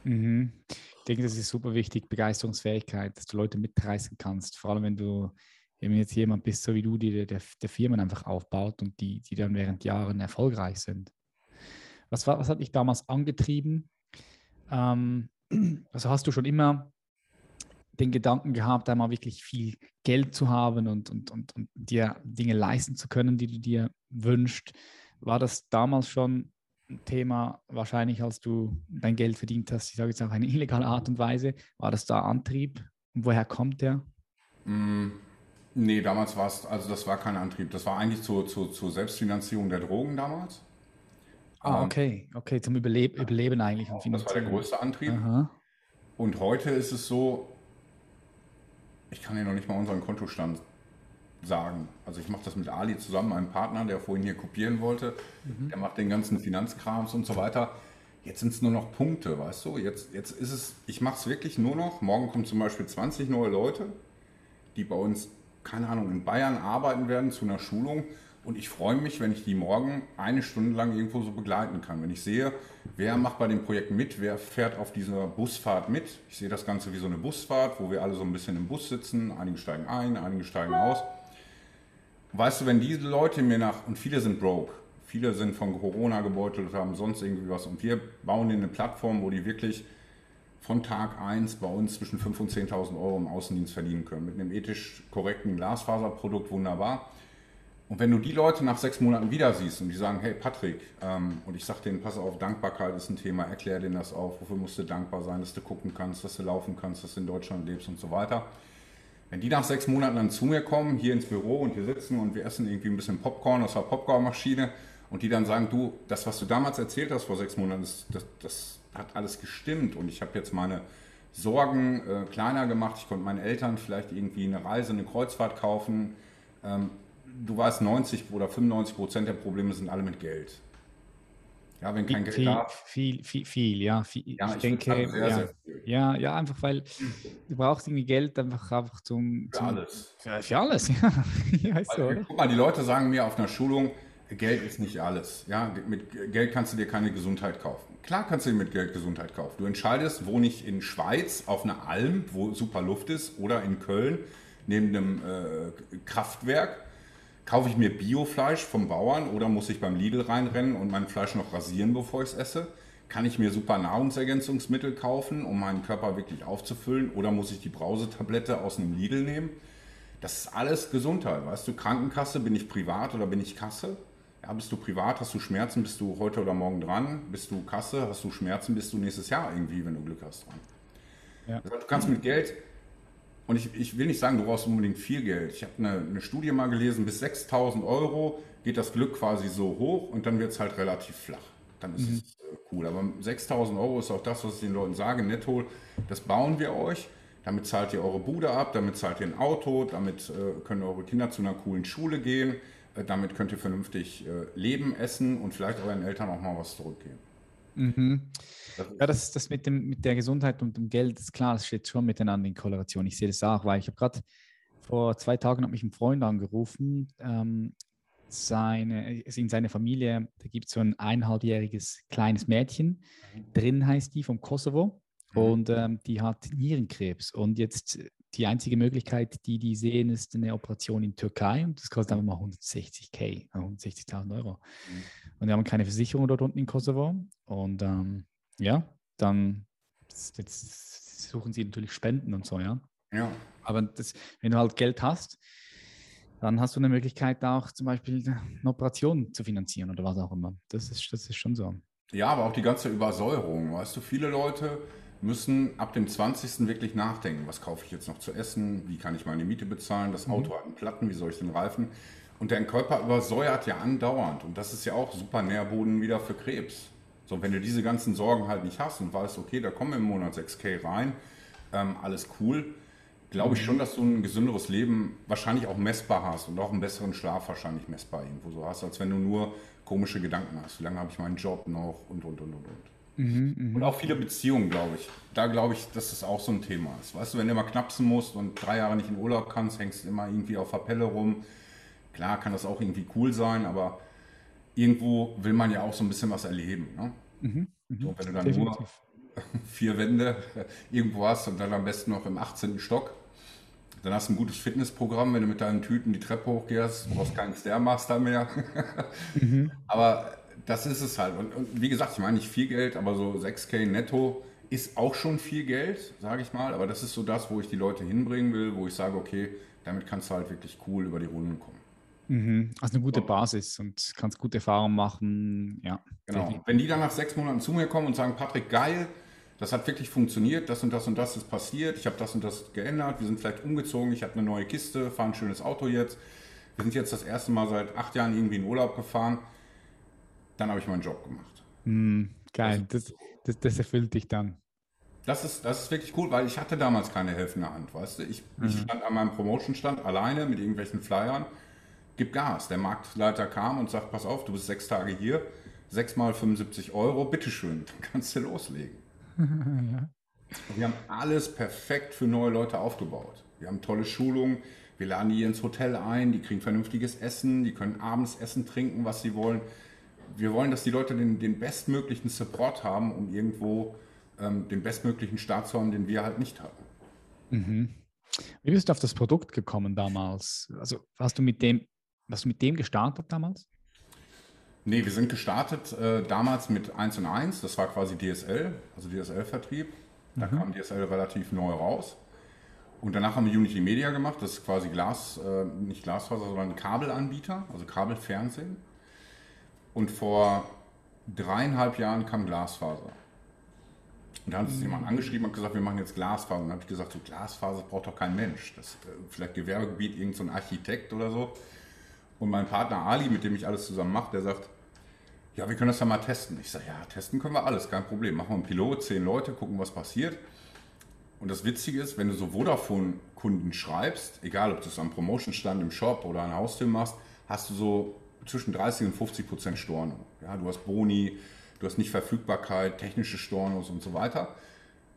Mhm. Ich denke, das ist super wichtig, Begeisterungsfähigkeit, dass du Leute mitreißen kannst. Vor allem, wenn du wenn jetzt jemand bist, so wie du, die der, der Firmen einfach aufbaut und die, die dann während Jahren erfolgreich sind. Was, war, was hat dich damals angetrieben? Ähm, *clears throat* also hast du schon immer den Gedanken gehabt, einmal wirklich viel Geld zu haben und, und, und, und dir Dinge leisten zu können, die du dir wünschst? War das damals schon ein Thema, wahrscheinlich als du dein Geld verdient hast, ich sage jetzt auf eine illegale Art und Weise, war das da Antrieb? Und woher kommt der? Mm, nee, damals war es, also das war kein Antrieb. Das war eigentlich zur, zur, zur Selbstfinanzierung der Drogen damals. Ah, ähm, okay, okay, zum Überleb Überleben eigentlich. Und das war der größte Antrieb. Aha. Und heute ist es so, ich kann dir noch nicht mal unseren Kontostand sagen. Also ich mache das mit Ali zusammen, meinem Partner, der vorhin hier kopieren wollte. Mhm. Der macht den ganzen Finanzkrams und so weiter. Jetzt sind es nur noch Punkte, weißt du? Jetzt, jetzt ist es, ich mache es wirklich nur noch. Morgen kommen zum Beispiel 20 neue Leute, die bei uns, keine Ahnung, in Bayern arbeiten werden zu einer Schulung. Und ich freue mich, wenn ich die morgen eine Stunde lang irgendwo so begleiten kann. Wenn ich sehe, wer macht bei dem Projekt mit, wer fährt auf dieser Busfahrt mit. Ich sehe das Ganze wie so eine Busfahrt, wo wir alle so ein bisschen im Bus sitzen. Einige steigen ein, einige steigen aus. Weißt du, wenn diese Leute mir nach, und viele sind broke, viele sind von Corona gebeutelt haben sonst irgendwie was, und wir bauen ihnen eine Plattform, wo die wirklich von Tag 1 bei uns zwischen 5.000 und 10.000 Euro im Außendienst verdienen können. Mit einem ethisch korrekten Glasfaserprodukt wunderbar. Und wenn du die Leute nach sechs Monaten wieder siehst und die sagen, hey Patrick, ähm, und ich sag denen, pass auf, Dankbarkeit ist ein Thema, erklär denen das auf, wofür musst du dankbar sein, dass du gucken kannst, dass du laufen kannst, dass du in Deutschland lebst und so weiter wenn die nach sechs Monaten dann zu mir kommen, hier ins Büro und wir sitzen und wir essen irgendwie ein bisschen Popcorn aus der Popcornmaschine und die dann sagen, du, das, was du damals erzählt hast vor sechs Monaten, das, das, das hat alles gestimmt und ich habe jetzt meine Sorgen äh, kleiner gemacht. Ich konnte meinen Eltern vielleicht irgendwie eine Reise, eine Kreuzfahrt kaufen. Ähm, du weißt, 90 oder 95 Prozent der Probleme sind alle mit Geld. Ja, wenn kein Geld viel, da viel, viel, viel, ja. Viel, ja ich, ich denke, sehr, ja, sehr ja, ja, einfach weil du brauchst irgendwie Geld einfach, einfach zum, zum Für alles. Für, für alles, ja. ja weißt du, guck mal, die Leute sagen mir auf einer Schulung, Geld ist nicht alles. Ja, mit Geld kannst du dir keine Gesundheit kaufen. Klar kannst du dir mit Geld Gesundheit kaufen. Du entscheidest, wohne ich in Schweiz auf einer Alm, wo super Luft ist, oder in Köln neben einem äh, Kraftwerk Kaufe ich mir Biofleisch vom Bauern oder muss ich beim Lidl reinrennen und mein Fleisch noch rasieren, bevor ich es esse? Kann ich mir super Nahrungsergänzungsmittel kaufen, um meinen Körper wirklich aufzufüllen? Oder muss ich die Brausetablette aus einem Lidl nehmen? Das ist alles Gesundheit. Weißt du, Krankenkasse, bin ich privat oder bin ich Kasse? Ja, bist du privat, hast du Schmerzen, bist du heute oder morgen dran? Bist du Kasse, hast du Schmerzen, bist du nächstes Jahr irgendwie, wenn du Glück hast, dran. Ja. Du kannst mit Geld und ich, ich will nicht sagen, du brauchst unbedingt viel Geld. Ich habe eine, eine Studie mal gelesen, bis 6000 Euro geht das Glück quasi so hoch und dann wird es halt relativ flach. Dann ist mhm. es äh, cool. Aber 6000 Euro ist auch das, was ich den Leuten sage, netto, das bauen wir euch. damit zahlt ihr eure Bude ab, damit zahlt ihr ein Auto, damit äh, können eure Kinder zu einer coolen Schule gehen, äh, damit könnt ihr vernünftig äh, leben, essen und vielleicht euren Eltern auch mal was zurückgeben. Mhm. Ja, das, das mit, dem, mit der Gesundheit und dem Geld, ist klar, das steht schon miteinander in Korrelation. Ich sehe das auch, weil ich habe gerade vor zwei Tagen hat mich ein Freund angerufen, ähm, seine, in seiner Familie, da gibt es so ein eineinhalbjähriges kleines Mädchen, mhm. drin heißt die vom Kosovo mhm. und ähm, die hat Nierenkrebs und jetzt die einzige Möglichkeit, die die sehen, ist eine Operation in Türkei und das kostet einfach mal 160k, 160.000 Euro. Mhm. Und wir haben keine Versicherung dort unten in Kosovo und ähm, ja, dann jetzt suchen sie natürlich Spenden und so, ja. Ja. Aber das, wenn du halt Geld hast, dann hast du eine Möglichkeit auch zum Beispiel eine Operation zu finanzieren oder was auch immer. Das ist, das ist schon so. Ja, aber auch die ganze Übersäuerung. Weißt du, viele Leute müssen ab dem 20. wirklich nachdenken, was kaufe ich jetzt noch zu essen, wie kann ich meine Miete bezahlen, das mhm. Auto hat einen Platten, wie soll ich den Reifen. Und dein Körper übersäuert ja andauernd. Und das ist ja auch super Nährboden wieder für Krebs. So, wenn du diese ganzen Sorgen halt nicht hast und weißt, okay, da kommen im Monat 6K rein, ähm, alles cool, glaube ich schon, dass du ein gesünderes Leben wahrscheinlich auch messbar hast und auch einen besseren Schlaf wahrscheinlich messbar irgendwo so hast, als wenn du nur komische Gedanken hast. Wie lange habe ich meinen Job noch und, und, und, und, und. Mhm, mh. Und auch viele Beziehungen, glaube ich. Da glaube ich, dass das auch so ein Thema ist. Weißt du, wenn du immer knapsen musst und drei Jahre nicht in Urlaub kannst, hängst du immer irgendwie auf der Pelle rum. Klar kann das auch irgendwie cool sein, aber irgendwo will man ja auch so ein bisschen was erleben. Ne? Mhm, mh. so, wenn du dann Definitiv. nur *laughs* vier Wände *laughs* irgendwo hast und dann am besten noch im 18. Stock, dann hast du ein gutes Fitnessprogramm, wenn du mit deinen Tüten die Treppe hochgehst, du brauchst keinen Stairmaster mehr. *laughs* mhm. Aber das ist es halt. Und, und, wie gesagt, ich meine nicht viel Geld, aber so 6K netto ist auch schon viel Geld, sage ich mal. Aber das ist so das, wo ich die Leute hinbringen will, wo ich sage, okay, damit kannst du halt wirklich cool über die Runden kommen. Mhm. Also eine gute Basis und kannst gute Erfahrungen machen. Ja. Genau. Wenn die dann nach sechs Monaten zu mir kommen und sagen, Patrick, geil, das hat wirklich funktioniert, das und das und das ist passiert, ich habe das und das geändert, wir sind vielleicht umgezogen, ich habe eine neue Kiste, fahre ein schönes Auto jetzt. Wir sind jetzt das erste Mal seit acht Jahren irgendwie in Urlaub gefahren. Dann habe ich meinen Job gemacht. Mm, geil, das, das, das, erfüllt dich dann. Das ist, das ist wirklich cool, weil ich hatte damals keine helfende Hand, weißt du. Ich, mhm. ich stand an meinem Promotion-Stand alleine mit irgendwelchen Flyern, gib Gas. Der Marktleiter kam und sagt, pass auf, du bist sechs Tage hier, sechs mal 75 Euro, bitteschön, dann kannst du loslegen ja. *laughs* Wir haben alles perfekt für neue Leute aufgebaut. Wir haben tolle Schulungen, wir laden die ins Hotel ein, die kriegen vernünftiges Essen, die können abends essen, trinken, was sie wollen. Wir wollen, dass die Leute den, den bestmöglichen Support haben, um irgendwo ähm, den bestmöglichen Start zu haben, den wir halt nicht hatten. Mhm. Wie bist du auf das Produkt gekommen damals? Also hast du mit dem, hast du mit dem gestartet damals? Nee, wir sind gestartet äh, damals mit 1 und 1, das war quasi DSL, also DSL-Vertrieb. Da mhm. kam DSL relativ neu raus. Und danach haben wir Unity Media gemacht, das ist quasi Glas, äh, nicht Glasfaser, sondern Kabelanbieter, also Kabelfernsehen. Und vor dreieinhalb Jahren kam Glasfaser. Und da hat uns mhm. jemand angeschrieben und gesagt, wir machen jetzt Glasfaser. Und dann habe ich gesagt, so Glasfaser braucht doch kein Mensch. Das äh, vielleicht Gewerbegebiet, irgendein so Architekt oder so. Und mein Partner Ali, mit dem ich alles zusammen mache, der sagt, ja, wir können das ja mal testen. Ich sage, ja, testen können wir alles, kein Problem. Machen wir einen Pilot, zehn Leute, gucken, was passiert. Und das Witzige ist, wenn du so Vodafone-Kunden schreibst, egal ob du es am Promotion-Stand im Shop oder an Haustür machst, hast du so zwischen 30 und 50 Prozent Storno. Ja, du hast Boni, du hast nicht Verfügbarkeit, technische Stornos und so weiter.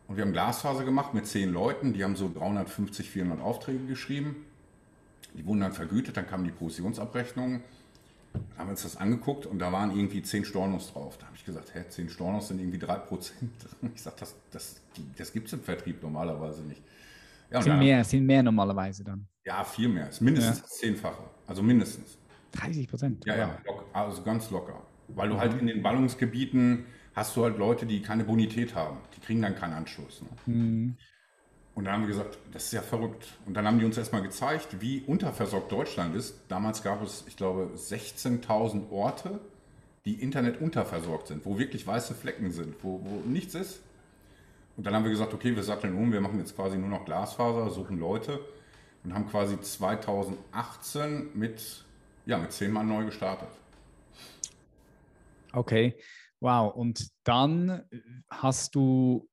Und wir haben Glasfaser gemacht mit zehn Leuten, die haben so 350, 400 Aufträge geschrieben. Die wurden dann vergütet, dann kamen die Provisionsabrechnungen. Dann haben wir uns das angeguckt und da waren irgendwie 10 Stornos drauf. Da habe ich gesagt, hä, 10 Stornos sind irgendwie 3 Prozent. *laughs* Ich sage, das, das, das gibt es im Vertrieb normalerweise nicht. Ja, sind, mehr, sind mehr normalerweise dann? Ja, viel mehr. Ist mindestens ja. zehnfache. Also mindestens. 30 Prozent? Ja, ja, locker, also ganz locker. Weil du mhm. halt in den Ballungsgebieten hast du halt Leute, die keine Bonität haben. Die kriegen dann keinen Anschluss. Ne? Mhm. Und dann haben wir gesagt, das ist ja verrückt. Und dann haben die uns erstmal gezeigt, wie unterversorgt Deutschland ist. Damals gab es, ich glaube, 16.000 Orte, die Internet unterversorgt sind, wo wirklich weiße Flecken sind, wo, wo nichts ist. Und dann haben wir gesagt, okay, wir satteln um, wir machen jetzt quasi nur noch Glasfaser, suchen Leute und haben quasi 2018 mit, ja, mit zehn Mann neu gestartet. Okay, wow. Und dann hast du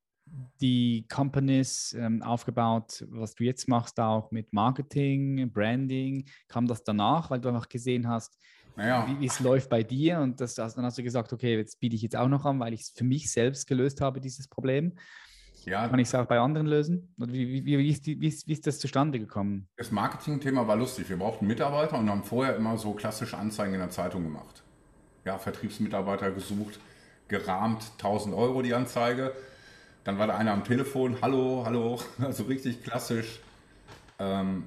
die Companies ähm, aufgebaut, was du jetzt machst, auch mit Marketing, Branding? Kam das danach, weil du einfach gesehen hast, naja. wie es läuft bei dir? Und das, dann hast du gesagt, okay, jetzt biete ich jetzt auch noch an, weil ich es für mich selbst gelöst habe, dieses Problem. Ja. Kann ich es auch bei anderen lösen? Wie, wie, wie, ist die, ist, wie ist das zustande gekommen? Das Marketing-Thema war lustig. Wir brauchten Mitarbeiter und haben vorher immer so klassische Anzeigen in der Zeitung gemacht. Ja, Vertriebsmitarbeiter gesucht, gerahmt, 1000 Euro die Anzeige. Dann war da einer am Telefon, hallo, hallo, *laughs* also richtig klassisch. Ähm,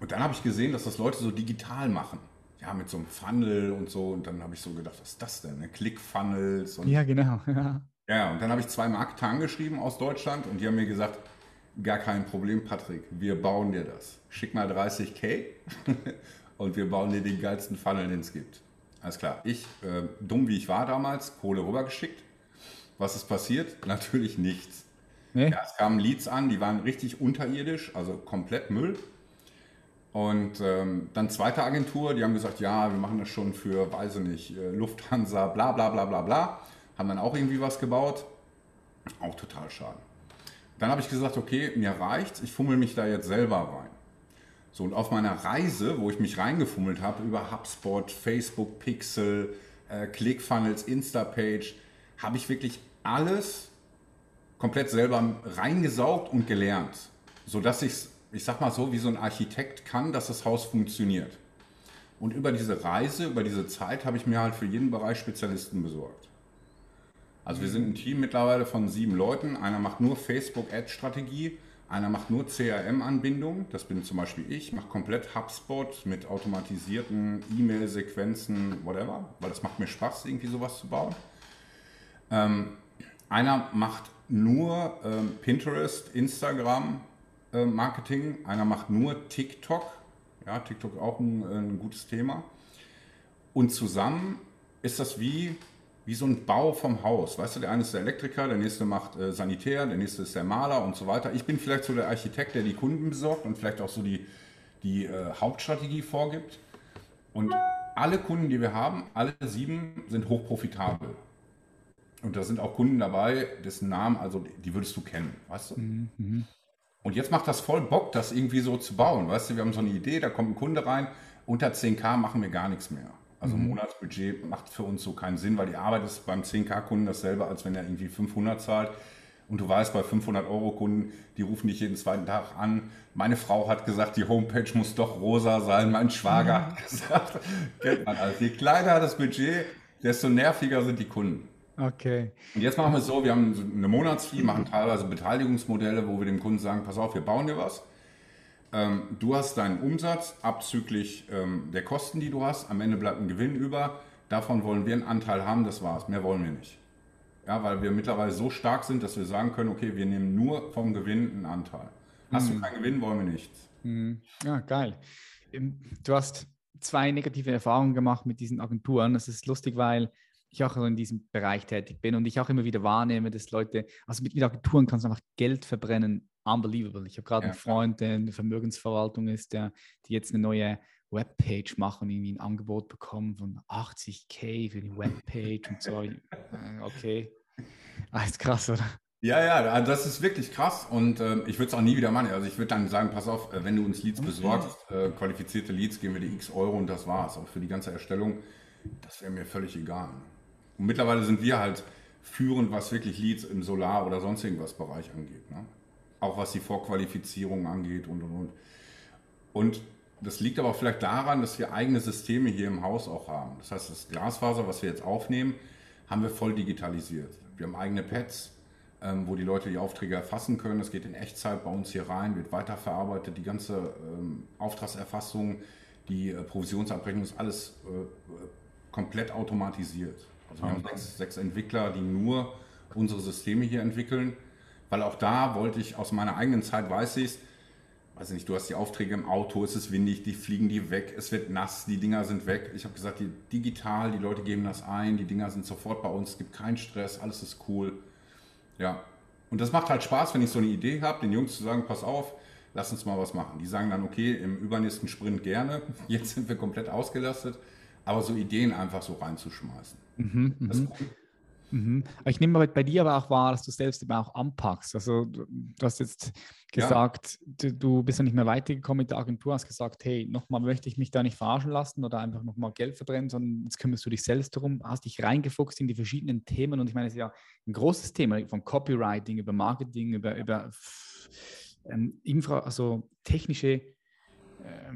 und dann habe ich gesehen, dass das Leute so digital machen. Ja, mit so einem Funnel und so. Und dann habe ich so gedacht, was ist das denn? Ne? Click-Funnels. Ja, genau. *laughs* Ja. und dann habe ich zwei Marketer angeschrieben aus Deutschland und die haben mir gesagt, gar kein Problem, Patrick, wir bauen dir das. Schick mal 30k *laughs* und wir bauen dir den geilsten Funnel, den es gibt. Alles klar. Ich, äh, dumm wie ich war damals, Kohle rübergeschickt. Was ist passiert? *laughs* Natürlich nichts. Nee? Ja, es kamen Leads an, die waren richtig unterirdisch, also komplett Müll. Und ähm, dann zweite Agentur, die haben gesagt, ja, wir machen das schon für, weiß ich nicht, äh, Lufthansa, bla bla bla bla bla. Haben dann auch irgendwie was gebaut. Auch total schade. Dann habe ich gesagt, okay, mir reicht's, ich fummel mich da jetzt selber rein. So, und auf meiner Reise, wo ich mich reingefummelt habe, über HubSpot, Facebook Pixel, äh, ClickFunnels, Instapage, habe ich wirklich alles komplett selber reingesaugt und gelernt, sodass ich ich sag mal so, wie so ein Architekt kann, dass das Haus funktioniert. Und über diese Reise, über diese Zeit habe ich mir halt für jeden Bereich Spezialisten besorgt. Also wir sind ein Team mittlerweile von sieben Leuten. Einer macht nur Facebook-Ad-Strategie, einer macht nur CRM-Anbindung, das bin zum Beispiel ich, mache komplett HubSpot mit automatisierten E-Mail-Sequenzen, whatever, weil das macht mir Spaß, irgendwie sowas zu bauen. Ähm, einer macht nur ähm, Pinterest, Instagram, äh, Marketing, einer macht nur TikTok. Ja, TikTok auch ein, ein gutes Thema. Und zusammen ist das wie, wie so ein Bau vom Haus. Weißt du, der eine ist der Elektriker, der nächste macht äh, Sanitär, der nächste ist der Maler und so weiter. Ich bin vielleicht so der Architekt, der die Kunden besorgt und vielleicht auch so die, die äh, Hauptstrategie vorgibt. Und alle Kunden, die wir haben, alle sieben sind hochprofitabel. Und da sind auch Kunden dabei, dessen Namen, also die würdest du kennen, weißt du? Mhm. mhm. Und jetzt macht das voll Bock, das irgendwie so zu bauen. Weißt du, wir haben so eine Idee, da kommt ein Kunde rein, unter 10k machen wir gar nichts mehr. Also mhm. Monatsbudget macht für uns so keinen Sinn, weil die Arbeit ist beim 10k-Kunden dasselbe, als wenn er irgendwie 500 zahlt. Und du weißt, bei 500 Euro Kunden, die rufen dich jeden zweiten Tag an. Meine Frau hat gesagt, die Homepage muss doch rosa sein. Mein Schwager mhm. hat gesagt, *laughs* kennt man alles. Je kleiner das Budget, desto nerviger sind die Kunden. Okay. Und jetzt machen wir es so, wir haben eine Monatsfee, machen teilweise Beteiligungsmodelle, wo wir dem Kunden sagen, pass auf, wir bauen dir was. Ähm, du hast deinen Umsatz abzüglich ähm, der Kosten, die du hast. Am Ende bleibt ein Gewinn über. Davon wollen wir einen Anteil haben, das war's. Mehr wollen wir nicht. Ja, weil wir mittlerweile so stark sind, dass wir sagen können, okay, wir nehmen nur vom Gewinn einen Anteil. Hast mhm. du keinen Gewinn, wollen wir nichts. Mhm. Ja, geil. Du hast zwei negative Erfahrungen gemacht mit diesen Agenturen. Das ist lustig, weil ich auch in diesem Bereich tätig bin und ich auch immer wieder wahrnehme, dass Leute, also mit, mit Agenturen kannst du einfach Geld verbrennen, unbelievable. Ich habe gerade ja. einen Freund, der in der Vermögensverwaltung ist, der die jetzt eine neue Webpage machen, irgendwie ein Angebot bekommen von 80k für die Webpage und so. Äh, okay. Ist krass, oder? Ja, ja, das ist wirklich krass und äh, ich würde es auch nie wieder machen. Also ich würde dann sagen, pass auf, äh, wenn du uns Leads besorgst, äh, qualifizierte Leads, geben wir die x Euro und das war's. Auch für die ganze Erstellung, das wäre mir völlig egal. Und mittlerweile sind wir halt führend, was wirklich Leads im Solar- oder sonst irgendwas Bereich angeht. Ne? Auch was die Vorqualifizierung angeht und und und. Und das liegt aber vielleicht daran, dass wir eigene Systeme hier im Haus auch haben. Das heißt, das Glasfaser, was wir jetzt aufnehmen, haben wir voll digitalisiert. Wir haben eigene Pads, ähm, wo die Leute die Aufträge erfassen können. Das geht in Echtzeit bei uns hier rein, wird weiterverarbeitet. Die ganze ähm, Auftragserfassung, die äh, Provisionsabrechnung ist alles äh, komplett automatisiert. Also wir haben sechs, sechs Entwickler, die nur unsere Systeme hier entwickeln, weil auch da wollte ich aus meiner eigenen Zeit, weiß ich weiß nicht, du hast die Aufträge im Auto, es ist windig, die fliegen die weg, es wird nass, die Dinger sind weg. Ich habe gesagt, die, digital, die Leute geben das ein, die Dinger sind sofort bei uns, es gibt keinen Stress, alles ist cool. Ja, und das macht halt Spaß, wenn ich so eine Idee habe, den Jungs zu sagen, pass auf, lass uns mal was machen. Die sagen dann, okay, im übernächsten Sprint gerne, *laughs* jetzt sind wir komplett ausgelastet, aber so Ideen einfach so reinzuschmeißen. Mhm, das ist mhm. cool. Mhm. Ich nehme bei dir aber auch wahr, dass du selbst eben auch anpackst. Also du hast jetzt gesagt, ja. du, du, bist ja nicht mehr weitergekommen mit der Agentur, hast gesagt, hey, nochmal möchte ich mich da nicht verarschen lassen oder einfach nochmal Geld verbrennen, sondern jetzt kümmerst du dich selbst darum, hast dich reingefuchst in die verschiedenen Themen und ich meine, es ist ja ein großes Thema von Copywriting über Marketing, über, über ähm, Infra, also technische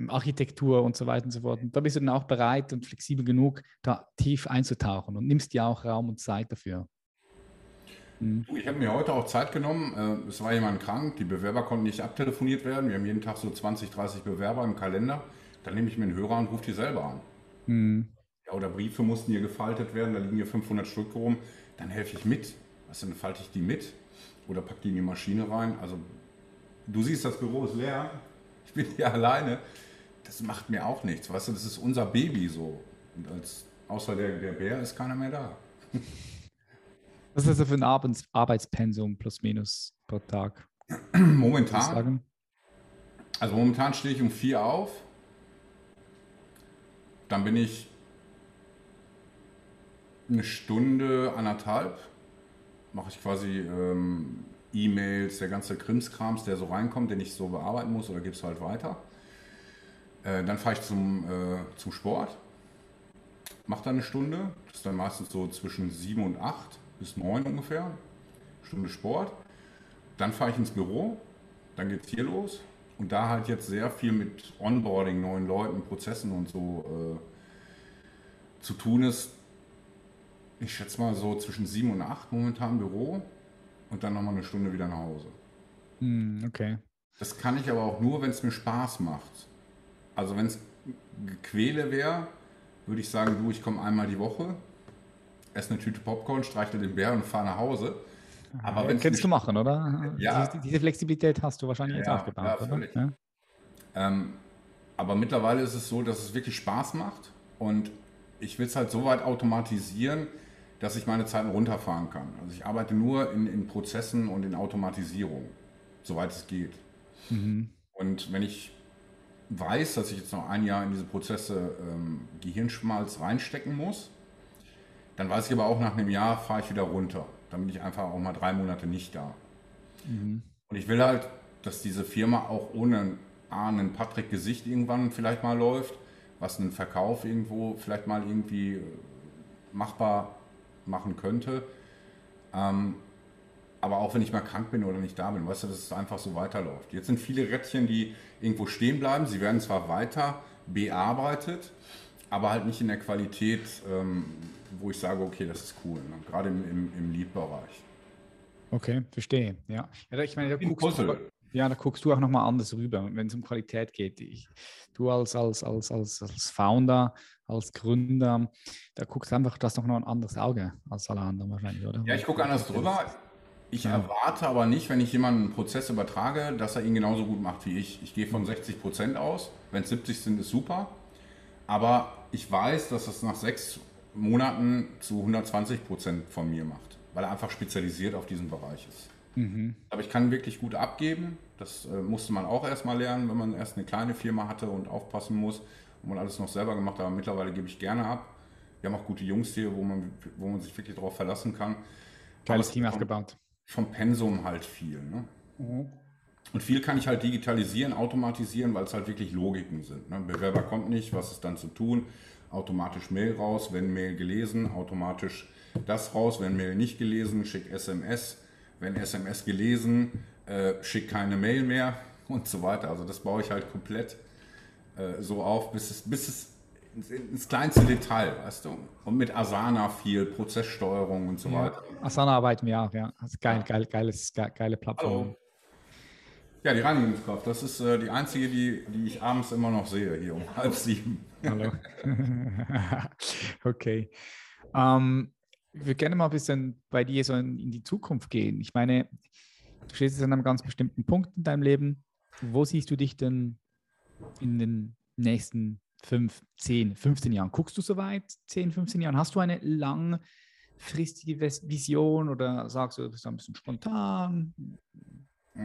Architektur und so weiter und so fort. Und da bist du dann auch bereit und flexibel genug, da tief einzutauchen und nimmst dir auch Raum und Zeit dafür. Mhm. Ich habe mir heute auch Zeit genommen. Äh, es war jemand krank, die Bewerber konnten nicht abtelefoniert werden. Wir haben jeden Tag so 20, 30 Bewerber im Kalender. Dann nehme ich mir einen Hörer und rufe die selber an. Mhm. Ja, oder Briefe mussten hier gefaltet werden, da liegen hier 500 Stück rum. Dann helfe ich mit. Was dann falte ich die mit oder packe die in die Maschine rein. Also du siehst, das Büro ist leer ich bin hier alleine, das macht mir auch nichts. Weißt du, das ist unser Baby so. Und als, außer der, der Bär ist keiner mehr da. *laughs* Was ist das für ein Arbeits Arbeitspensum plus minus pro Tag? *clears throat* Momentan. Also momentan stehe ich um vier auf. Dann bin ich eine Stunde, anderthalb. Mache ich quasi ähm, E-Mails, der ganze Krimskrams, der so reinkommt, den ich so bearbeiten muss oder gibst halt weiter. Äh, dann fahre ich zum, äh, zum Sport, mache dann eine Stunde, das ist dann meistens so zwischen 7 und 8 bis 9 ungefähr, Stunde Sport. Dann fahre ich ins Büro, dann geht es hier los und da halt jetzt sehr viel mit Onboarding, neuen Leuten, Prozessen und so äh, zu tun ist. Ich schätze mal so zwischen 7 und 8 momentan Büro und dann nochmal eine Stunde wieder nach Hause. Mm, okay. Das kann ich aber auch nur, wenn es mir Spaß macht. Also wenn es Quäle wäre, würde ich sagen, du, ich komme einmal die Woche, esse eine Tüte Popcorn, streichle den Bär und fahre nach Hause. Aber ja, wenn Kennst du machen, oder? Ja. Diese, diese, Flexibilität hast du wahrscheinlich jetzt ja, aufgebaut, ja, oder? Ja. Ähm, aber mittlerweile ist es so, dass es wirklich Spaß macht und ich will es halt so weit automatisieren, dass ich meine Zeiten runterfahren kann. Also ich arbeite nur in, in Prozessen und in Automatisierung, soweit es geht. Mhm. Und wenn ich weiß, dass ich jetzt noch ein Jahr in diese Prozesse ähm, Gehirnschmalz reinstecken muss, dann weiß ich aber auch, nach einem Jahr fahre ich wieder runter. Dann bin ich einfach auch mal drei Monate nicht da. Mhm. Und ich will halt, dass diese Firma auch ohne einen Patrick-Gesicht irgendwann vielleicht mal läuft, was einen Verkauf irgendwo vielleicht mal irgendwie machbar machen könnte. Ähm, aber auch wenn ich mal krank bin oder nicht da bin, weißt du, dass es einfach so weiterläuft. Jetzt sind viele Rädchen, die irgendwo stehen bleiben. Sie werden zwar weiter bearbeitet, aber halt nicht in der Qualität, ähm, wo ich sage, okay, das ist cool. Ne? Gerade im, im, im Lead-Bereich. Okay, verstehe. Ja, ja ich meine, da guckst, du, ja, da guckst du auch nochmal anders rüber, wenn es um Qualität geht. Ich, du als, als, als, als, als Founder als Gründer, da guckst du einfach, das noch ein anderes Auge als alle anderen wahrscheinlich, oder? Ja, ich gucke anders drüber. Ich ja. erwarte aber nicht, wenn ich jemanden einen Prozess übertrage, dass er ihn genauso gut macht wie ich. Ich gehe von 60 Prozent aus. Wenn es 70 sind, ist super. Aber ich weiß, dass es nach sechs Monaten zu 120 Prozent von mir macht, weil er einfach spezialisiert auf diesen Bereich ist. Mhm. Aber ich kann wirklich gut abgeben. Das äh, musste man auch erstmal lernen, wenn man erst eine kleine Firma hatte und aufpassen muss man alles noch selber gemacht hat. Aber mittlerweile gebe ich gerne ab. Wir haben auch gute Jungs hier, wo man, wo man sich wirklich darauf verlassen kann. Geiles Team aufgebaut. Vom Pensum halt viel. Ne? Mhm. Und viel kann ich halt digitalisieren, automatisieren, weil es halt wirklich Logiken sind. Ne? Bewerber kommt nicht, was ist dann zu tun? Automatisch Mail raus, wenn Mail gelesen, automatisch das raus, wenn Mail nicht gelesen, schick SMS, wenn SMS gelesen, äh, schick keine Mail mehr *laughs* und so weiter. Also das baue ich halt komplett äh, so auf, bis es, bis es ins, ins, kleinste Detail, weißt du? Und mit Asana viel, Prozesssteuerung und so ja. weiter. Asana arbeiten wir auch, ja. Ist geil, geil, geiles, geile Plattform. Hallo. Ja, die Reinigungskraft, das ist äh, die einzige, die, die ich abends immer noch sehe, hier um halb sieben. Hallo. *laughs* okay. Ähm, ich würde gerne mal ein bisschen bei dir so in, in die Zukunft gehen. Ich meine, du stehst jetzt an einem ganz bestimmten Punkt in deinem Leben. Wo siehst du dich denn in den nächsten fünf, zehn, 15 Jahren? Guckst du so weit, 10, 15 Jahren? Hast du eine langfristige Vision oder sagst du, du bist ein bisschen spontan?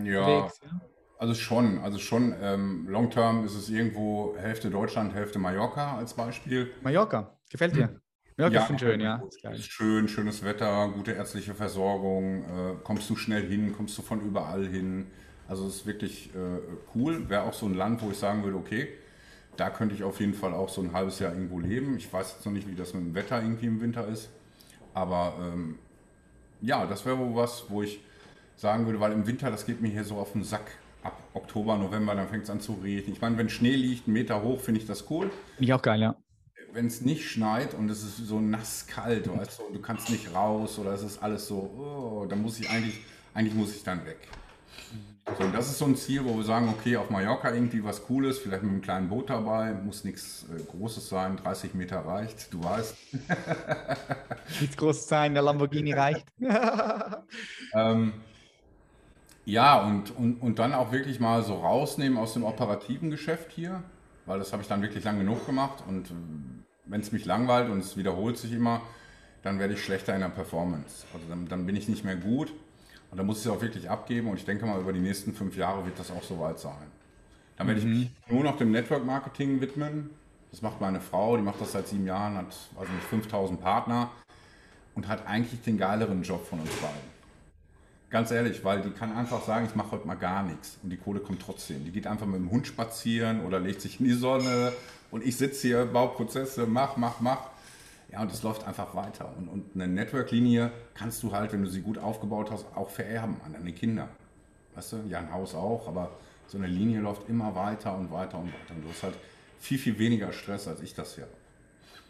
Ja, Wegs, ja? also schon. Also schon, ähm, long term ist es irgendwo Hälfte Deutschland, Hälfte Mallorca als Beispiel. Mallorca, gefällt dir? Ja, ja schon schön, ja. Ist schön, schönes Wetter, gute ärztliche Versorgung. Äh, kommst du schnell hin, kommst du von überall hin. Also es ist wirklich äh, cool. Wäre auch so ein Land, wo ich sagen würde, okay, da könnte ich auf jeden Fall auch so ein halbes Jahr irgendwo leben. Ich weiß jetzt noch nicht, wie das mit dem Wetter irgendwie im Winter ist. Aber ähm, ja, das wäre wohl was, wo ich sagen würde, weil im Winter, das geht mir hier so auf den Sack. Ab Oktober, November, dann fängt es an zu regnen. Ich meine, wenn Schnee liegt, einen Meter hoch, finde ich das cool. Finde ich auch geil, ja. Wenn es nicht schneit und es ist so nass kalt, weißt du, du kannst nicht raus oder es ist alles so, oh, dann muss ich eigentlich, eigentlich muss ich dann weg. So, und das ist so ein Ziel, wo wir sagen, okay, auf Mallorca irgendwie was Cooles, vielleicht mit einem kleinen Boot dabei, muss nichts äh, Großes sein, 30 Meter reicht, du weißt. *laughs* nichts Großes sein, der Lamborghini reicht. *laughs* ähm, ja, und, und, und dann auch wirklich mal so rausnehmen aus dem operativen Geschäft hier, weil das habe ich dann wirklich lang genug gemacht und äh, wenn es mich langweilt und es wiederholt sich immer, dann werde ich schlechter in der Performance. Also dann, dann bin ich nicht mehr gut. Und da muss ich es auch wirklich abgeben und ich denke mal, über die nächsten fünf Jahre wird das auch soweit sein. Dann werde mhm. ich mich nur noch dem Network Marketing widmen. Das macht meine Frau, die macht das seit sieben Jahren, hat also nicht 5000 Partner und hat eigentlich den geileren Job von uns beiden. Ganz ehrlich, weil die kann einfach sagen, ich mache heute mal gar nichts und die Kohle kommt trotzdem. Die geht einfach mit dem Hund spazieren oder legt sich in die Sonne und ich sitze hier, baue Prozesse, mach, mach, mach. Ja, und es läuft einfach weiter. Und, und eine Network-Linie kannst du halt, wenn du sie gut aufgebaut hast, auch vererben an deine Kinder. Weißt du, ja, ein Haus auch, aber so eine Linie läuft immer weiter und weiter und weiter. Und du hast halt viel, viel weniger Stress, als ich das hier habe.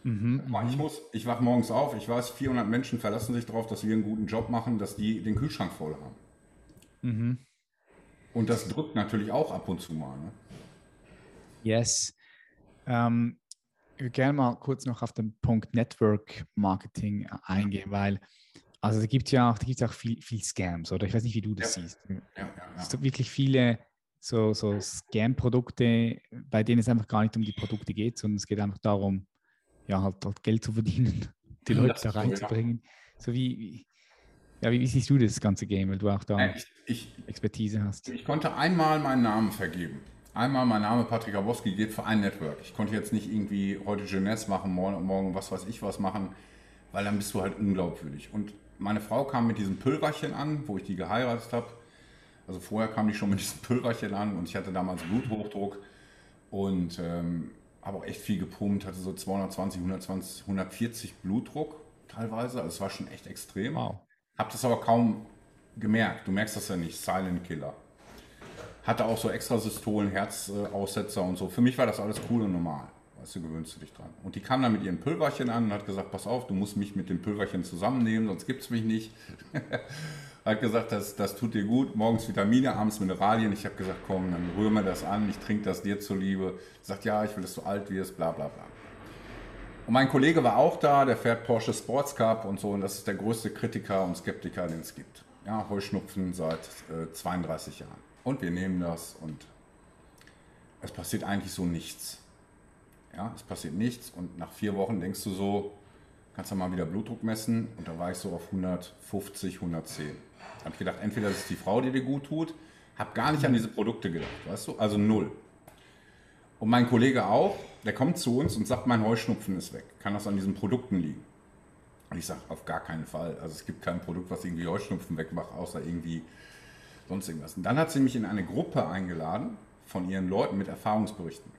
Mhm, ich muss, ich wache morgens auf, ich weiß, 400 Menschen verlassen sich darauf, dass wir einen guten Job machen, dass die den Kühlschrank voll haben. Mhm. Und das drückt natürlich auch ab und zu mal. Ne? Yes. Ähm, gerne mal kurz noch auf den Punkt Network Marketing eingehen, weil also da gibt es ja auch, da gibt's auch viel, viel Scams, oder? Ich weiß nicht, wie du das ja. siehst. Ja, ja, es gibt wirklich viele so, so Scam-Produkte, bei denen es einfach gar nicht um die Produkte geht, sondern es geht einfach darum, ja, halt, halt Geld zu verdienen, *laughs* die Leute da reinzubringen. So wie, wie ja, wie, wie, siehst du das ganze Game, weil du auch da ich, ich, Expertise hast? Ich konnte einmal meinen Namen vergeben. Einmal mein Name Patrick Abowski geht für ein Network. Ich konnte jetzt nicht irgendwie heute Jeunesse machen, morgen, morgen was weiß ich was machen, weil dann bist du halt unglaubwürdig. Und meine Frau kam mit diesem Pülverchen an, wo ich die geheiratet habe. Also vorher kam die schon mit diesem Pülverchen an und ich hatte damals Bluthochdruck und ähm, habe auch echt viel gepumpt, hatte so 220, 120, 140 Blutdruck teilweise. Also es war schon echt extrem. Wow. Habe das aber kaum gemerkt. Du merkst das ja nicht, Silent Killer hatte auch so Extrasystolen, Herzaussetzer und so. Für mich war das alles cool und normal. Weißt du, gewöhnst du dich dran. Und die kam dann mit ihren Pülverchen an und hat gesagt, pass auf, du musst mich mit den Pülverchen zusammennehmen, sonst gibt es mich nicht. *laughs* hat gesagt, das, das tut dir gut, morgens Vitamine, abends Mineralien. Ich habe gesagt, komm, dann rühr mir das an, ich trinke das dir zuliebe. Sagt, ja, ich will, dass du alt wirst, bla bla bla. Und mein Kollege war auch da, der fährt Porsche Sports Cup und so, und das ist der größte Kritiker und Skeptiker, den es gibt. Ja, Heuschnupfen seit äh, 32 Jahren und wir nehmen das und es passiert eigentlich so nichts. Ja, es passiert nichts und nach vier Wochen denkst du so, kannst du mal wieder Blutdruck messen und da war ich so auf 150, 110. Da habe ich gedacht, entweder das ist die Frau, die dir gut tut, habe gar nicht an diese Produkte gedacht, weißt du, also null. Und mein Kollege auch, der kommt zu uns und sagt, mein Heuschnupfen ist weg. Kann das an diesen Produkten liegen? Und ich sage, auf gar keinen Fall. Also es gibt kein Produkt, was irgendwie Heuschnupfen wegmacht, außer irgendwie sonst irgendwas. Und dann hat sie mich in eine Gruppe eingeladen von ihren Leuten mit Erfahrungsberichten.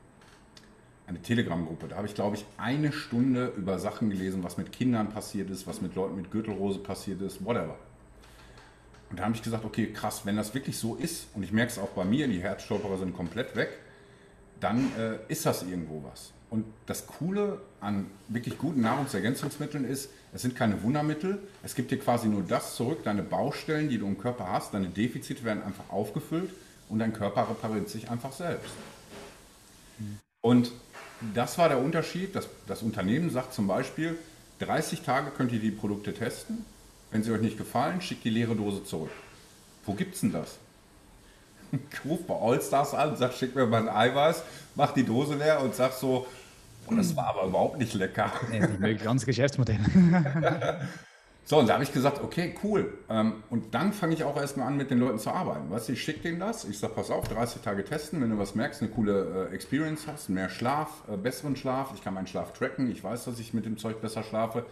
Eine Telegram-Gruppe. Da habe ich, glaube ich, eine Stunde über Sachen gelesen, was mit Kindern passiert ist, was mit Leuten mit Gürtelrose passiert ist, whatever. Und da habe ich gesagt, okay, krass, wenn das wirklich so ist, und ich merke es auch bei mir, die Herzstolperer sind komplett weg, dann äh, ist das irgendwo was. Und das Coole an wirklich guten Nahrungsergänzungsmitteln ist, es sind keine Wundermittel. Es gibt dir quasi nur das zurück, deine Baustellen, die du im Körper hast, deine Defizite werden einfach aufgefüllt und dein Körper repariert sich einfach selbst. Und das war der Unterschied. Das, das Unternehmen sagt zum Beispiel, 30 Tage könnt ihr die Produkte testen. Wenn sie euch nicht gefallen, schickt die leere Dose zurück. Wo gibt's denn das? *laughs* Ich rufe bei Allstars an, sag, schick mir mal ein Eiweiß, mach die Dose leer und sag so, und das war aber überhaupt nicht lecker. *laughs* Nee, ganz Geschäftsmodell. *laughs* So, und da habe ich gesagt, okay, cool. Ähm, und dann fange ich auch erstmal an, mit den Leuten zu arbeiten. Weißt du, ich schicke denen das. Ich sage, pass auf, 30 Tage testen. Wenn du was merkst, eine coole äh, Experience hast, mehr Schlaf, äh, besseren Schlaf. Ich kann meinen Schlaf tracken. Ich weiß, dass ich mit dem Zeug besser schlafe.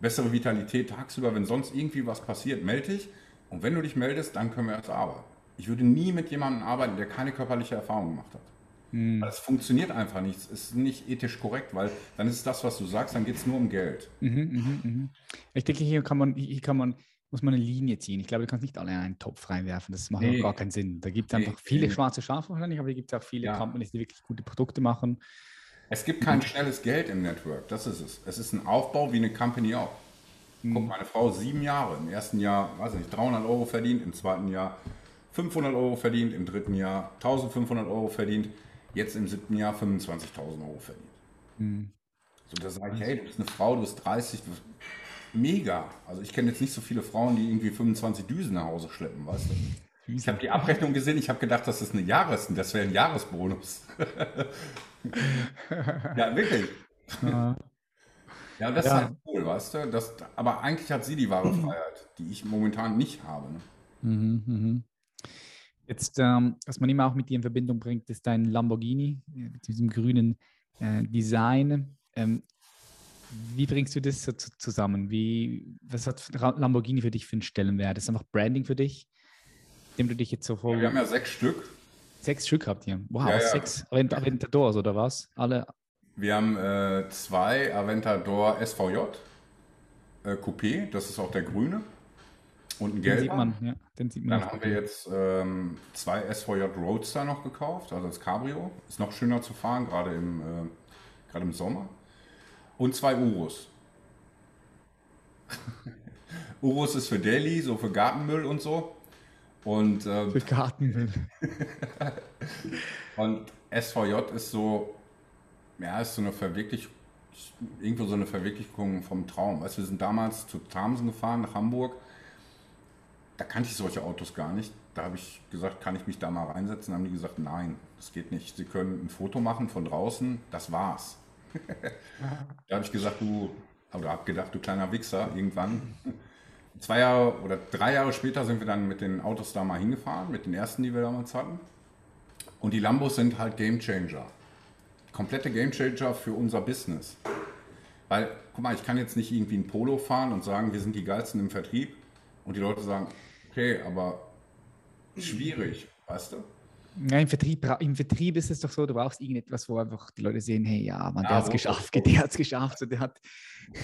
Bessere Vitalität tagsüber. Wenn sonst irgendwie was passiert, melde dich. Und wenn du dich meldest, dann können wir erst arbeiten. Ich würde nie mit jemandem arbeiten, der keine körperliche Erfahrung gemacht hat. Hm. Das funktioniert einfach nicht. Es ist nicht ethisch korrekt, weil dann ist es das, was du sagst, dann geht es nur um Geld. Mhm, mh, mh. Ich denke, hier kann man, hier kann man, muss man eine Linie ziehen. Ich glaube, du kannst nicht alle in einen Topf reinwerfen. Das macht nee. gar keinen Sinn. Da gibt es einfach nee. viele schwarze Schafe wahrscheinlich, aber hier gibt es auch viele ja. Companies, die wirklich gute Produkte machen. Es gibt kein schnelles Geld im Network, das ist es. Es ist ein Aufbau wie eine Company auch. Guck, hm. meine Frau sieben Jahre, im ersten Jahr, weiß ich nicht, 300 Euro verdient, im zweiten Jahr 500 Euro verdient, im dritten Jahr 1500 Euro verdient jetzt im siebten Jahr 25.000 Euro verdient. Mhm. So, da sage ich, hey, du bist eine Frau, du bist 30, du bist mega. Also ich kenne jetzt nicht so viele Frauen, die irgendwie 25 Düsen nach Hause schleppen, weißt du? Ich habe die Abrechnung gesehen, ich habe gedacht, das ist eine Jahres, das wäre ein Jahresbonus. *laughs* ja, wirklich. Ja, ja das ja. ist halt cool, weißt du? Das, aber eigentlich hat sie die wahre *clears throat* Freiheit, die ich momentan nicht habe. Ne? Mhm, mh. Jetzt, ähm, was man immer auch mit dir in Verbindung bringt, ist dein Lamborghini mit diesem grünen äh, Design. Ähm, wie bringst du das so zusammen? Wie, was hat Lamborghini für dich für einen Stellenwert? Ist das einfach Branding für dich, dem du dich jetzt so vor. Ja, wir haben ja sechs Stück. Sechs Stück habt ihr. Wow, ja, ja. sechs Aventadors oder was? Alle. Wir haben äh, zwei Aventador SVJ äh, Coupé, das ist auch der grüne. Und ein gelber. Den sieht man, ja. Den sieht man Dann haben wir jetzt ähm, zwei SVJ Roadster noch gekauft, also das Cabrio. Ist noch schöner zu fahren, gerade im, äh, gerade im Sommer. Und zwei Urus. *laughs* Urus ist für Delhi, so für Gartenmüll und so. Und, ähm, für Gartenmüll. *laughs* und SVJ ist so, ja, ist so eine Verwirklichung, irgendwo so eine Verwirklichung vom Traum. Weißt, wir sind damals zu Thamsen gefahren, nach Hamburg da kannte ich solche Autos gar nicht. Da habe ich gesagt, kann ich mich da mal reinsetzen? Da haben die gesagt, nein, das geht nicht. Sie können ein Foto machen von draußen, das war's. *laughs* da habe ich gesagt, du, oder habe gedacht, du kleiner Wichser, irgendwann. Zwei Jahre oder drei Jahre später sind wir dann mit den Autos da mal hingefahren, mit den ersten, die wir damals hatten. Und die Lambos sind halt Gamechanger. Komplette Gamechanger für unser Business. Weil, guck mal, ich kann jetzt nicht irgendwie ein Polo fahren und sagen, wir sind die geilsten im Vertrieb. Und die Leute sagen, okay, aber schwierig, weißt du? Ja, im Vertrieb, im Vertrieb ist es doch so, du brauchst irgendetwas, wo einfach die Leute sehen, hey, ja, man, ja, *laughs* der hat es geschafft, der hat es geschafft. So, der hat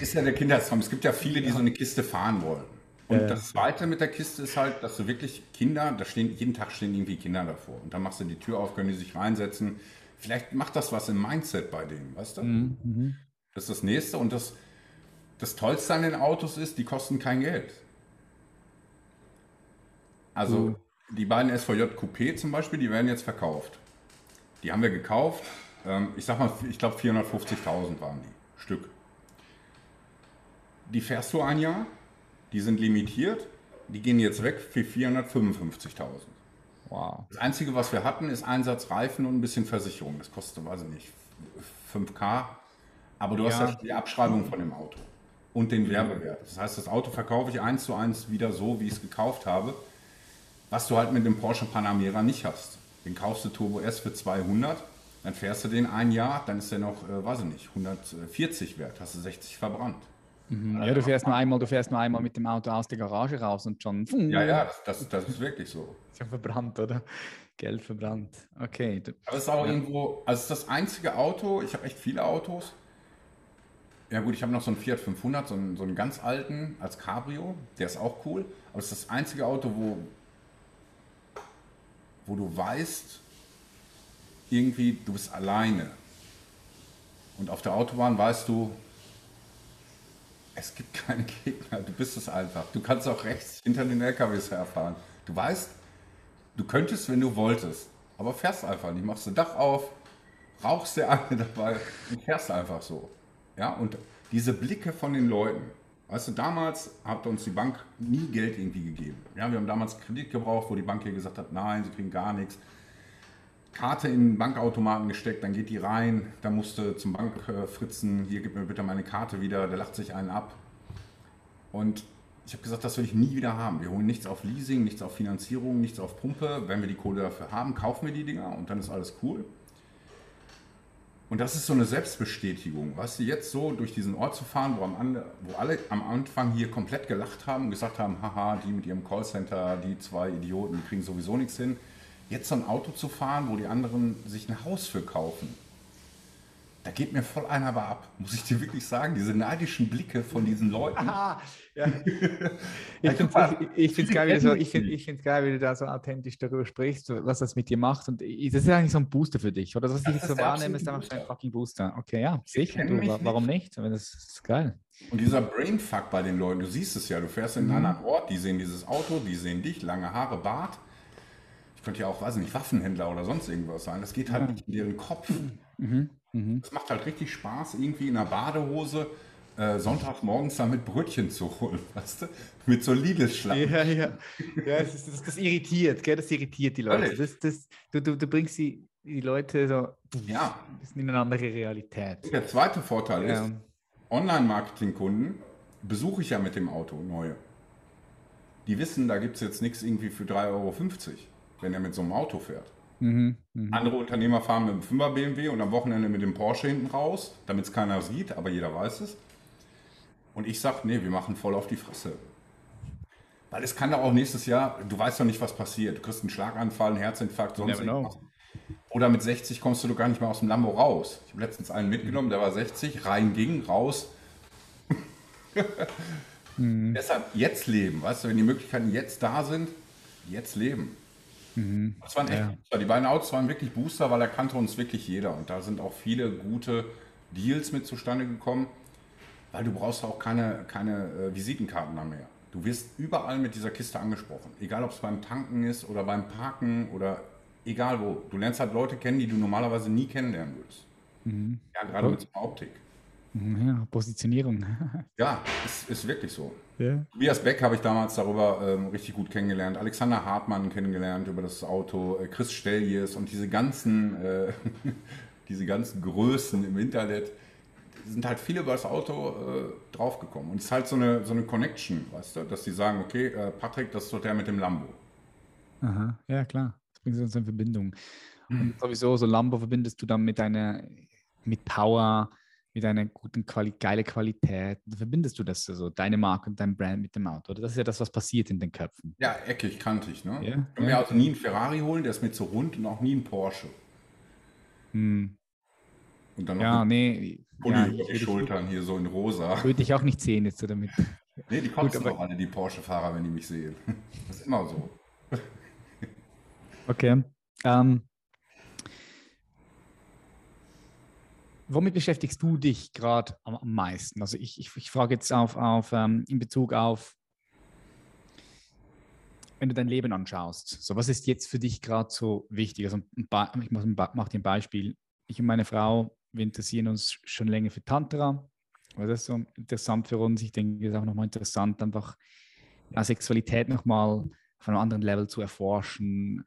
ist ja der Kindertraum. Es gibt ja viele, die ja. so eine Kiste fahren wollen. Und äh. das Zweite mit der Kiste ist halt, dass du wirklich Kinder, da stehen, jeden Tag stehen irgendwie Kinder davor. Und dann machst du die Tür auf, können die sich reinsetzen. Vielleicht macht das was im Mindset bei denen, weißt du? Mhm. mhm. Das ist das Nächste. Und das, das Tollste an den Autos ist, die kosten kein Geld. Also mhm. die beiden SVJ Coupé zum Beispiel, die werden jetzt verkauft. Die haben wir gekauft. Ähm, ich sag mal, ich glaube 450.000 waren die Stück. Die fährst du ein Jahr, die sind limitiert, die gehen jetzt weg für 455.000. Wow. Das Einzige, was wir hatten, ist Einsatz Reifen und ein bisschen Versicherung. Das kostet, weiß ich nicht, 5K. Aber du ja. hast ja die Abschreibung von dem Auto und den Werbewert. Das heißt, das Auto verkaufe ich eins zu eins wieder so, wie ich es gekauft habe. Was du halt mit dem Porsche Panamera nicht hast. Den kaufst du Turbo S für 200, dann fährst du den ein Jahr, dann ist der noch, äh, weiß ich nicht, 140 wert, hast du 60 verbrannt. Mhm. Ja, du fährst nur einmal, du fährst nur einmal mit dem Auto aus der Garage raus und schon. Ja, ja, das, das ist wirklich so. *laughs* Ist ja verbrannt, oder? Geld verbrannt. Okay. Aber es ist auch ja. irgendwo, also es ist das einzige Auto, ich habe echt viele Autos. Ja gut, ich habe noch so einen Fiat 500, so einen, so einen ganz alten als Cabrio, der ist auch cool. Aber es ist das einzige Auto, wo, wo du weißt, irgendwie, du bist alleine. Und auf der Autobahn weißt du, es gibt keine Gegner, du bist es einfach. Du kannst auch rechts hinter den LKWs herfahren. Du weißt, du könntest, wenn du wolltest, aber fährst einfach nicht. Machst du Dach auf, rauchst der eine dabei und fährst einfach so. Ja, und diese Blicke von den Leuten, Weißt du, damals hat uns die Bank nie Geld irgendwie gegeben. Ja, wir haben damals Kredit gebraucht, wo die Bank hier gesagt hat, nein, sie kriegen gar nichts. Karte in den Bankautomaten gesteckt, dann geht die rein, dann musste zum Bankfritzen, hier gib mir bitte meine Karte wieder, der lacht sich einen ab. Und ich habe gesagt, das will ich nie wieder haben. Wir holen nichts auf Leasing, nichts auf Finanzierung, nichts auf Pumpe. Wenn wir die Kohle dafür haben, kaufen wir die Dinger und dann ist alles cool. Und das ist so eine Selbstbestätigung. Weißt du, jetzt so durch diesen Ort zu fahren, wo, am, wo alle am Anfang hier komplett gelacht haben und gesagt haben, haha, die mit ihrem Callcenter, die zwei Idioten, die kriegen sowieso nichts hin. Jetzt so ein Auto zu fahren, wo die anderen sich ein Haus für kaufen da geht mir voll einer aber ab, muss ich dir wirklich sagen. Diese neidischen Blicke von diesen Leuten. Aha, ja. *laughs* ich finde es geil, so, ich find, ich geil, wie du da so authentisch darüber sprichst, was das mit dir macht. Und das ist eigentlich so ein Booster für dich. Oder was ich so wahrnehme, ist einfach ein fucking Booster. Okay, ja, sicher. Du, warum nicht? Das ist geil. Und dieser Brainfuck bei den Leuten, du siehst es ja, du fährst in einen mhm. anderen Ort, die sehen dieses Auto, die sehen dich, lange Haare, Bart. Ich könnte ja auch, weiß nicht, Waffenhändler oder sonst irgendwas sein. Das geht halt ja. nicht in ihren Kopf. Mhm. Mhm. Es macht halt richtig Spaß, irgendwie in einer Badehose äh, Sonntagmorgens damit Brötchen zu holen, *laughs* weißt du? Mit so Lidl-Schlangen. Ja, ja. ja das, das, das, irritiert, gell? Das irritiert die Leute. Das, das, du, du, du bringst die, die Leute so ja. in eine andere Realität. Der zweite Vorteil ja. ist, Online-Marketing-Kunden besuche ich ja mit dem Auto neue. Die wissen, da gibt es jetzt nichts irgendwie für 3,50 Euro, wenn er mit so einem Auto fährt. Mhm, mh. Andere Unternehmer fahren mit dem 5er BMW und am Wochenende mit dem Porsche hinten raus, damit es keiner sieht, aber jeder weiß es. Und ich sage, nee, wir machen voll auf die Fresse. Weil es kann doch auch nächstes Jahr, du weißt doch nicht, was passiert. Du kriegst einen Schlaganfall, einen Herzinfarkt, sonst irgendwas. Oder mit 60 kommst du doch gar nicht mehr aus dem Lambo raus. Ich habe letztens einen mitgenommen, der war 60, rein ging, raus. mhm. *laughs* Deshalb jetzt leben, weißt du, wenn die Möglichkeiten jetzt da sind, jetzt leben. Mhm. Das waren echt ja. Die beiden Autos waren wirklich Booster, weil da kannte uns wirklich jeder. Und da sind auch viele gute Deals mit zustande gekommen, weil du brauchst auch keine, keine äh, Visitenkarten mehr. Du wirst überall mit dieser Kiste angesprochen. Egal, ob es beim Tanken ist oder beim Parken oder egal wo. Du lernst halt Leute kennen, die du normalerweise nie kennenlernen würdest. Mhm. Ja, gerade mit so einer Optik. Mhm, ja, Positionierung. *laughs* ja, ist, ist wirklich so. Ja. Tobias Beck habe ich damals darüber ähm, richtig gut kennengelernt. Alexander Hartmann kennengelernt über das Auto. Äh, Chris Stelljes und diese ganzen, äh, *laughs* diese ganzen Größen im Internet sind halt viele über das Auto äh, draufgekommen. Und es ist halt so eine, so eine Connection, weißt du, dass sie sagen, okay, äh, Patrick, das ist doch der mit dem Lambo. Aha, ja klar. Das bringt uns in Verbindung. Und hm. sowieso, so Lambo verbindest du dann mit einer, mit Power, mit einer guten Quali geile Qualität. Verbindest du das, also deine Marke und dein Brand mit dem Auto. Oder das ist ja das, was passiert in den Köpfen. Ja, eckig, kantig. Ne? Ich kann ja. mir also nie einen Ferrari holen, der ist mir zu rund und auch nie einen Porsche. Hm. Und dann noch ja, nee. Pulli ja, über die Schultern hier so in rosa. Würde ich auch nicht sehen jetzt damit. Nee, die kotzen doch alle, die Porsche-Fahrer, wenn die mich sehen. *laughs* Das ist immer so. Okay. Ähm, womit beschäftigst du dich gerade am, am, meisten? Also ich, ich, ich frage jetzt auf, auf ähm, in Bezug auf, wenn du dein Leben anschaust, so was ist jetzt für dich gerade so wichtig? Also ich mache dir ein Beispiel. Ich und meine Frau, wir interessieren uns schon länger für Tantra. Das ist so interessant für uns. Ich denke, es ist auch nochmal interessant, einfach ja, Sexualität nochmal auf einem anderen Level zu erforschen.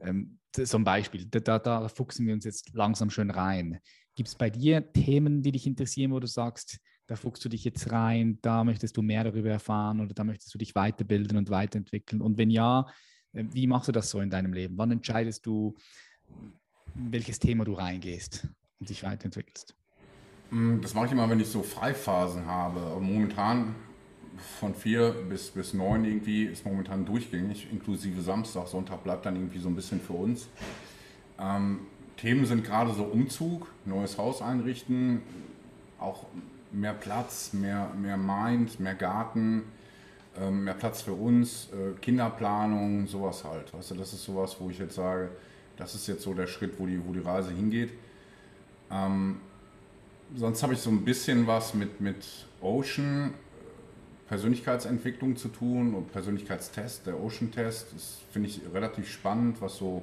Ähm, so ein Beispiel, da, da, da fuchsen wir uns jetzt langsam schön rein. Gibt es bei dir Themen, die dich interessieren, wo du sagst, da fuchst du dich jetzt rein, da möchtest du mehr darüber erfahren oder da möchtest du dich weiterbilden und weiterentwickeln? Und wenn ja, äh, wie machst du das so in deinem Leben? Wann entscheidest du, welches Thema du reingehst und dich weiterentwickelst? Mm, das mache ich immer, wenn ich so Freiphasen habe. Momentan von vier bis, bis neun irgendwie ist momentan durchgängig, inklusive Samstag. Sonntag bleibt dann irgendwie so ein bisschen für uns. Ähm, Themen sind gerade so Umzug, neues Haus einrichten, auch mehr Platz, mehr, mehr Mind, mehr Garten, ähm, mehr Platz für uns, äh, Kinderplanung, sowas halt. Weißt du, das ist sowas, wo ich jetzt sage, das ist jetzt so der Schritt, wo die, wo die Reise hingeht. Ähm, sonst habe ich so ein bisschen was mit, mit Ocean, äh, Persönlichkeitsentwicklung zu tun und Persönlichkeitstest, der Ocean-Test. Das finde ich relativ spannend, was so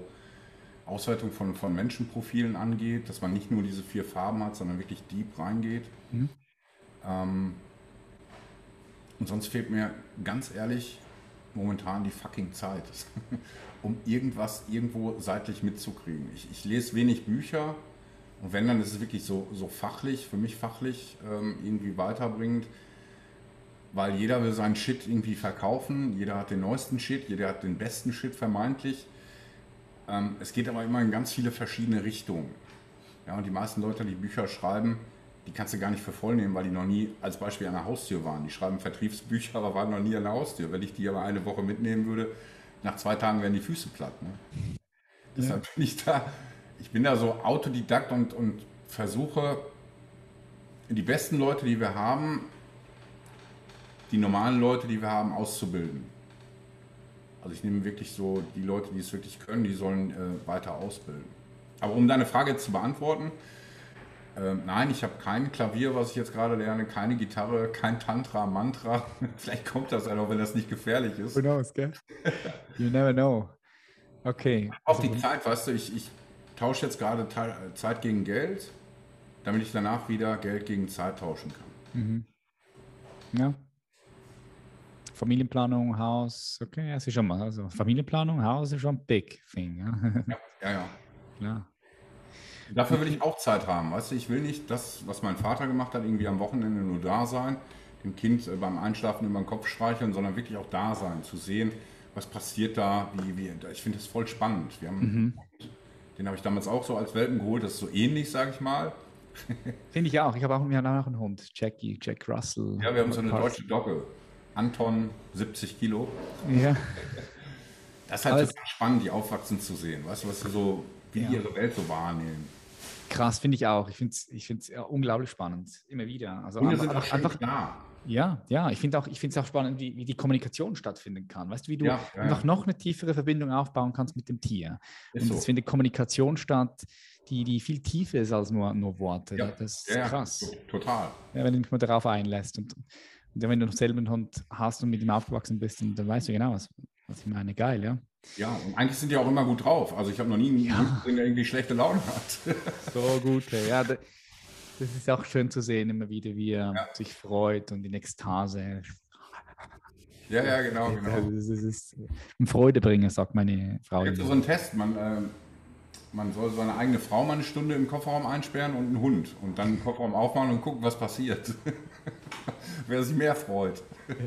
Auswertung von, von Menschenprofilen angeht, dass man nicht nur diese vier Farben hat, sondern wirklich deep reingeht. Mhm. Ähm, und sonst fehlt mir ganz ehrlich momentan die fucking Zeit, *laughs* um irgendwas irgendwo seitlich mitzukriegen. Ich, ich, lese wenig Bücher und wenn, dann ist es wirklich so, so fachlich, für mich fachlich ähm, irgendwie weiterbringend. weil jeder will seinen Shit irgendwie verkaufen, jeder hat den neuesten Shit, jeder hat den besten Shit vermeintlich. Ähm, es geht aber immer in ganz viele verschiedene Richtungen. Ja, und die meisten Leute, die Bücher schreiben, die kannst du gar nicht für voll nehmen, weil die noch nie als Beispiel an der Haustür waren. Die schreiben Vertriebsbücher, aber waren noch nie an der Haustür. Wenn ich die aber eine Woche mitnehmen würde, nach zwei Tagen wären die Füße platt. Ne? Deshalb bin ich da, ich bin da so Autodidakt und, und versuche, die besten Leute, die wir haben, die normalen Leute, die wir haben, auszubilden. Also ich nehme wirklich so die Leute, die es wirklich können, die sollen äh, weiter ausbilden. Aber um deine Frage jetzt zu beantworten, äh, nein, ich habe kein Klavier, was ich jetzt gerade lerne, keine Gitarre, kein Tantra, Mantra. *laughs* Vielleicht kommt das einfach, wenn das nicht gefährlich ist. Who knows, gell? You never know. Okay. Auch also, die Zeit, weißt du, ich, ich tausche jetzt gerade Zeit gegen Geld, damit ich danach wieder Geld gegen Zeit tauschen kann. Mhm. Ja, Familienplanung, Haus, okay, das ist schon mal. Also Familienplanung, Haus ist schon ein big thing. Ja, ja, ja. ja. Klar. Dafür will ich auch Zeit haben, weißt du, ich will nicht das, was mein Vater gemacht hat, irgendwie am Wochenende nur da sein, dem Kind äh, beim Einschlafen über den Kopf streicheln, sondern wirklich auch da sein, zu sehen, was passiert da, wie, wie ich finde das voll spannend. Wir haben, mhm. Den habe ich damals auch so als Welpen geholt, das ist so ähnlich, sage ich mal. Finde ich auch. Ich habe auch, wir haben auch einen Hund, Jackie, Jack Russell. Ja, wir haben so eine deutsche Dogge. Anton, 70 Kilo. Ja. Das ist halt total spannend, die aufwachsen zu sehen, weißt du, was sie so, wie ja. ihre Welt so wahrnehmen. Krass, finde ich auch. Ich finde es ich find's unglaublich spannend, immer wieder. Also Und sind auch einfach da. Ja, ja, ich finde auch, ich auch spannend, wie, wie die Kommunikation stattfinden kann. Weißt du, wie du ja, ja, einfach noch eine tiefere Verbindung aufbauen kannst mit dem Tier. Ist Und so. es findet Kommunikation statt, die, die viel tiefer ist als nur, nur Worte. Ja, das ist krass. Total. Ja, wenn du dich mal darauf einlässt. Und wenn du noch selber einen Hund hast und mit ihm aufgewachsen bist, dann weißt du genau, was, was ich meine. Geil, ja. Ja, und eigentlich sind die auch immer gut drauf. Also ich habe noch nie einen ja. Der irgendwie schlechte Laune hat. *laughs* so gut, ja. Das ist auch schön zu sehen, immer wieder, wie er ja. sich freut und in Ekstase. Ja, ja, genau, genau. Das ist ein Freudebringer, sagt meine Frau. Es gibt so einen Test, man, äh, man soll seine eigene Frau mal eine Stunde im Kofferraum einsperren und einen Hund und dann den Kofferraum aufmachen und gucken, was passiert. *laughs* *laughs* Wer sich mehr freut. *laughs*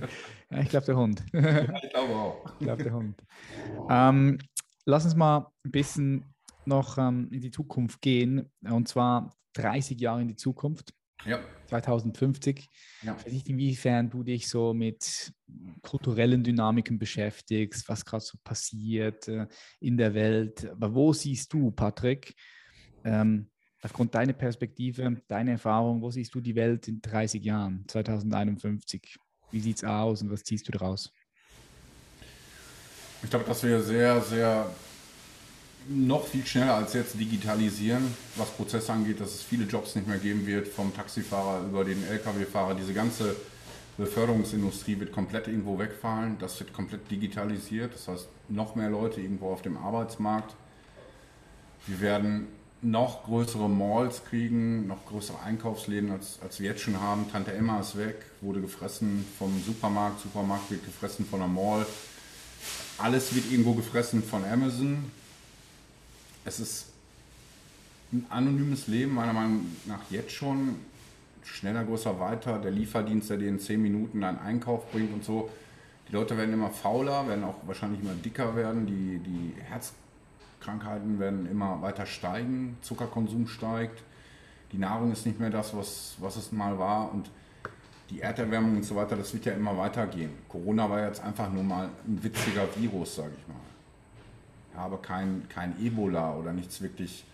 Ja, ich glaube, der Hund. ich glaube auch. Ich glaube, der Hund. Ähm, lass uns mal ein bisschen noch ähm, in die Zukunft gehen, und zwar 30 Jahre in die Zukunft. Ja. 2050. Ja. Ich weiß nicht, inwiefern du dich so mit kulturellen Dynamiken beschäftigst, was gerade so passiert äh, in der Welt. Aber wo siehst du, Patrick, ähm, aufgrund deiner Perspektive, deiner Erfahrung, wo siehst du die Welt in 30 Jahren, 2051? Wie sieht es aus und was ziehst du daraus? Ich glaube, dass wir sehr, sehr noch viel schneller als jetzt digitalisieren, was Prozesse angeht, dass es viele Jobs nicht mehr geben wird, vom Taxifahrer über den Lkw-Fahrer. Diese ganze Beförderungsindustrie wird komplett irgendwo wegfallen. Das wird komplett digitalisiert. Das heißt, noch mehr Leute irgendwo auf dem Arbeitsmarkt. Wir werden noch größere Malls kriegen, noch größere Einkaufsläden, als, als wir jetzt schon haben. Tante Emma ist weg, wurde gefressen vom Supermarkt, Supermarkt wird gefressen von der Mall. Alles wird irgendwo gefressen von Amazon. Es ist ein anonymes Leben, meiner Meinung nach jetzt schon. Schneller, größer, weiter. Der Lieferdienst, der dir in 10 Minuten deinen Einkauf bringt und so. Die Leute werden immer fauler, werden auch wahrscheinlich immer dicker werden. Die, die Herz Krankheiten werden immer weiter steigen, Zuckerkonsum steigt, die Nahrung ist nicht mehr das, was, was es mal war und die Erderwärmung und so weiter, das wird ja immer weitergehen. Corona war jetzt einfach nur mal ein witziger Virus, sage ich mal. Ja, aber kein, kein Ebola oder nichts wirklich.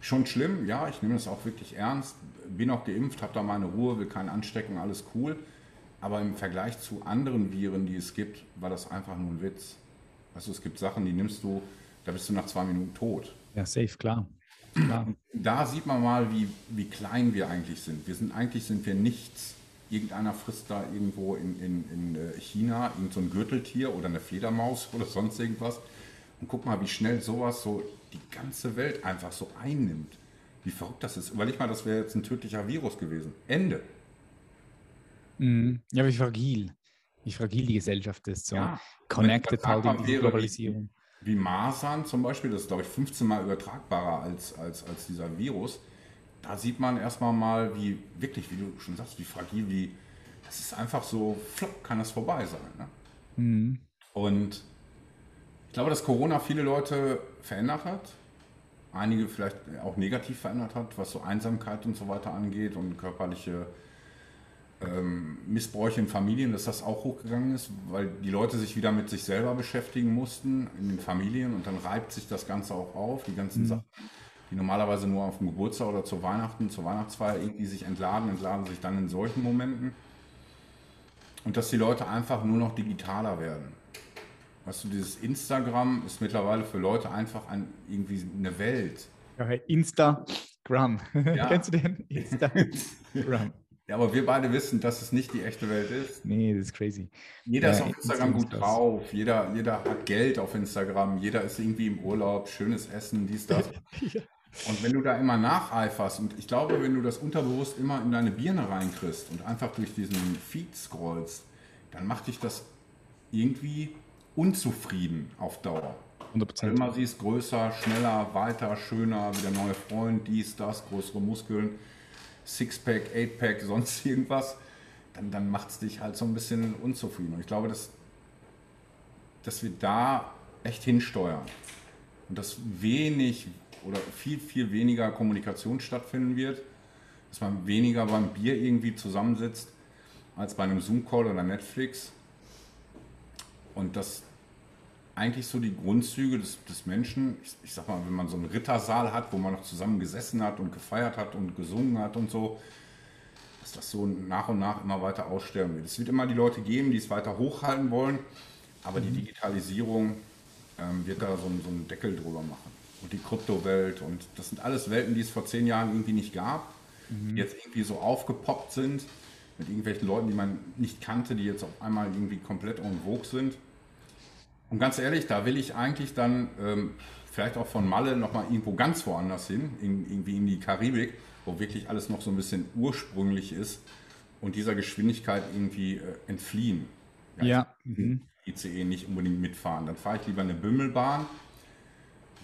Schon schlimm, ja, ich nehme das auch wirklich ernst. Bin auch geimpft, habe da meine Ruhe, will keinen anstecken, alles cool. Aber im Vergleich zu anderen Viren, die es gibt, war das einfach nur ein Witz. Also es gibt Sachen, die nimmst du da bist du nach zwei Minuten tot. Ja, safe, klar. klar. Da sieht man mal, wie, wie klein wir eigentlich sind. Wir sind eigentlich sind wir nichts. Irgendeiner frisst da irgendwo in, in, in äh, China irgend so ein Gürteltier oder eine Fledermaus oder sonst irgendwas. Und guck mal, wie schnell sowas so die ganze Welt einfach so einnimmt. Wie verrückt das ist. Überleg mal, das wäre jetzt ein tödlicher Virus gewesen. Ende. Mhm. Ja, wie fragil. Wie fragil die Gesellschaft ist. So ja. connected halt in die Globalisierung wie Masern zum Beispiel, das ist glaube ich 15 Mal übertragbarer als, als, als dieser Virus. Da sieht man erstmal mal, wie wirklich, wie du schon sagst, wie fragil, wie das ist einfach so, flop, kann das vorbei sein. Ne? Mhm. Und ich glaube, dass Corona viele Leute verändert hat. Einige vielleicht auch negativ verändert hat, was so Einsamkeit und so weiter angeht und körperliche ähm, Missbräuche in Familien, dass das auch hochgegangen ist, weil die Leute sich wieder mit sich selber beschäftigen mussten in den Familien und dann reibt sich das Ganze auch auf, die ganzen mhm. Sachen, die normalerweise nur auf dem Geburtstag oder zur Weihnachten, zur Weihnachtsfeier irgendwie sich entladen, entladen sich dann in solchen Momenten. Und dass die Leute einfach nur noch digitaler werden. Weißt du, dieses Instagram ist mittlerweile für Leute einfach ein, irgendwie eine Welt. Instagram. Ja. *laughs* Kennst du den? *laughs* Instagram. Ja, aber wir beide wissen, dass es nicht die echte Welt ist. Nee, das ist crazy. Jeder ja, ist auf Instagram gut drauf, jeder, jeder hat Geld auf Instagram, jeder ist irgendwie im Urlaub, schönes Essen, dies, das. *laughs* ja. Und wenn du da immer nacheiferst, und ich glaube, wenn du das unterbewusst immer in deine Birne reinkriegst und einfach durch diesen Feed scrollst, dann macht dich das irgendwie unzufrieden auf Dauer. 100%. Wenn man siehst, größer, schneller, weiter, schöner, wie der neue Freund, dies, das, größere Muskeln Sixpack, Eightpack, sonst *laughs* irgendwas, dann, dann macht es dich halt so ein bisschen unzufrieden. Und ich glaube, dass, dass wir da echt hinsteuern und dass wenig oder viel, viel weniger Kommunikation stattfinden wird, dass man weniger beim Bier irgendwie zusammensitzt als bei einem Zoom-Call oder Netflix. Und dass eigentlich so die Grundzüge des, des Menschen, ich, ich, sag mal, wenn man so einen Rittersaal hat, wo man noch zusammen gesessen hat und gefeiert hat und gesungen hat und so, dass das so nach und nach immer weiter aussterben wird. Es wird immer die Leute geben, die es weiter hochhalten wollen, aber mhm. die Digitalisierung ähm, wird da so, so einen Deckel drüber machen. Und die Kryptowelt und das sind alles Welten, die es vor zehn Jahren irgendwie nicht gab, mhm. die jetzt irgendwie so aufgepoppt sind mit irgendwelchen Leuten, die man nicht kannte, die jetzt auf einmal irgendwie komplett en vogue sind. Und ganz ehrlich, da will ich eigentlich dann ähm, vielleicht auch von Malle nochmal irgendwo ganz woanders hin, in, irgendwie in die Karibik, wo wirklich alles noch so ein bisschen ursprünglich ist und dieser Geschwindigkeit irgendwie äh, entfliehen. Ja. ja. Mhm. ICE nicht unbedingt mitfahren. Dann fahre ich lieber eine Bümmelbahn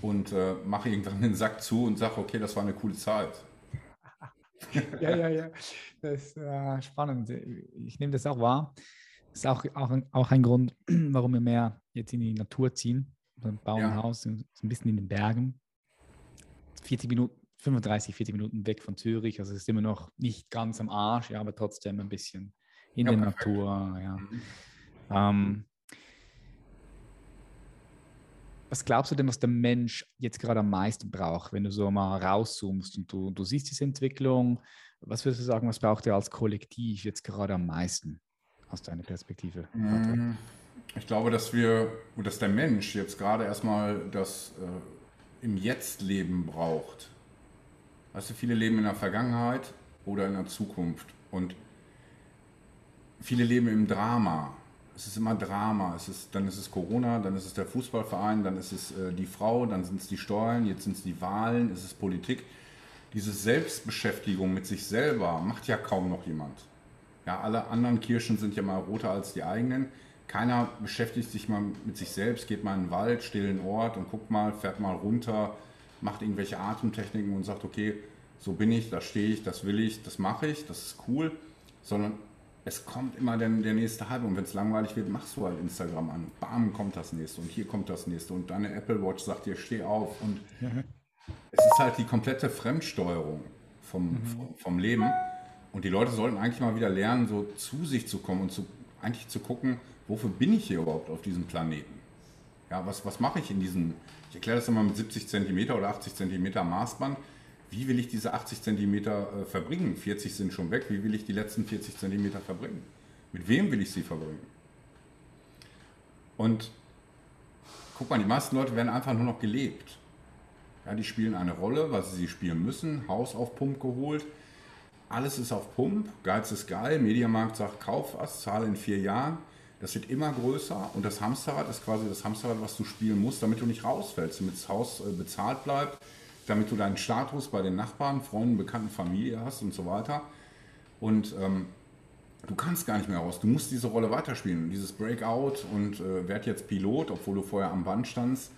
und äh, mache irgendwann den Sack zu und sage, okay, das war eine coole Zeit. *laughs* ja, ja, ja. Das ist äh, spannend. Ich nehme das auch wahr. Das ist auch, auch, auch ein Grund, *clears throat* warum wir mehr jetzt in die Natur ziehen. Wir bauen ja. ein Haus ein bisschen in den Bergen. 40 Minuten, 35, 40 Minuten weg von Zürich. Also es ist immer noch nicht ganz am Arsch, ja, aber trotzdem ein bisschen in ja, der perfekt. Natur. Ja. Mhm. Ähm, was glaubst du denn, was der Mensch jetzt gerade am meisten braucht, wenn du so mal rauszoomst und du, du siehst diese Entwicklung? Was würdest du sagen, was braucht er als Kollektiv jetzt gerade am meisten aus deiner Perspektive? Mhm. Ich glaube, dass wir, dass der Mensch jetzt gerade erstmal das äh, im Jetzt-Leben braucht. Weißt du, viele leben in der Vergangenheit oder in der Zukunft und viele leben im Drama. Es ist immer Drama. Es ist, dann ist es Corona, dann ist es der Fußballverein, dann ist es äh, die Frau, dann sind es die Steuern, jetzt sind es die Wahlen, es ist Politik. Diese Selbstbeschäftigung mit sich selber macht ja kaum noch jemand. Ja, alle anderen Kirschen sind ja mal roter als die eigenen keiner beschäftigt sich mal mit sich selbst, geht mal in den Wald, stillen Ort und guckt mal, fährt mal runter, macht irgendwelche Atemtechniken und sagt, okay, so bin ich, da stehe ich, das will ich, das mache ich, das ist cool, sondern es kommt immer der, der nächste Halbe und wenn es langweilig wird, machst du halt Instagram an. Bam, kommt das nächste und hier kommt das nächste und deine Apple Watch sagt dir, steh auf und *laughs* es ist halt die komplette Fremdsteuerung vom, mhm. vom, vom Leben und die Leute sollten eigentlich mal wieder lernen, so zu sich zu kommen und zu, eigentlich zu gucken, wofür bin ich hier überhaupt auf diesem Planeten? Ja, was, was mache ich in diesem, ich erkläre das immer mit 70 cm oder 80 cm Maßband. Wie will ich diese 80 cm äh, verbringen? 40 sind schon weg. Wie will ich die letzten 40 cm verbringen? Mit wem will ich sie verbringen? Und guck mal, die meisten Leute werden einfach nur noch gelebt. Ja, die spielen eine Rolle, sie sie spielen müssen. Haus auf Pump geholt. Alles ist auf Pump. Geiz ist geil. Mediamarkt sagt, kauf was, zahle in vier Jahren. Das wird immer größer und das Hamsterrad ist quasi das Hamsterrad, was du spielen musst, damit du nicht rausfällst, damit das Haus äh, bezahlt bleibt, damit du deinen Status bei den Nachbarn, Freunden, Bekannten, Familie hast und so weiter. Und ähm, du kannst gar nicht mehr raus. Du musst diese Rolle weiterspielen. Dieses Breakout und äh, werd jetzt Pilot, obwohl du vorher am Band standst,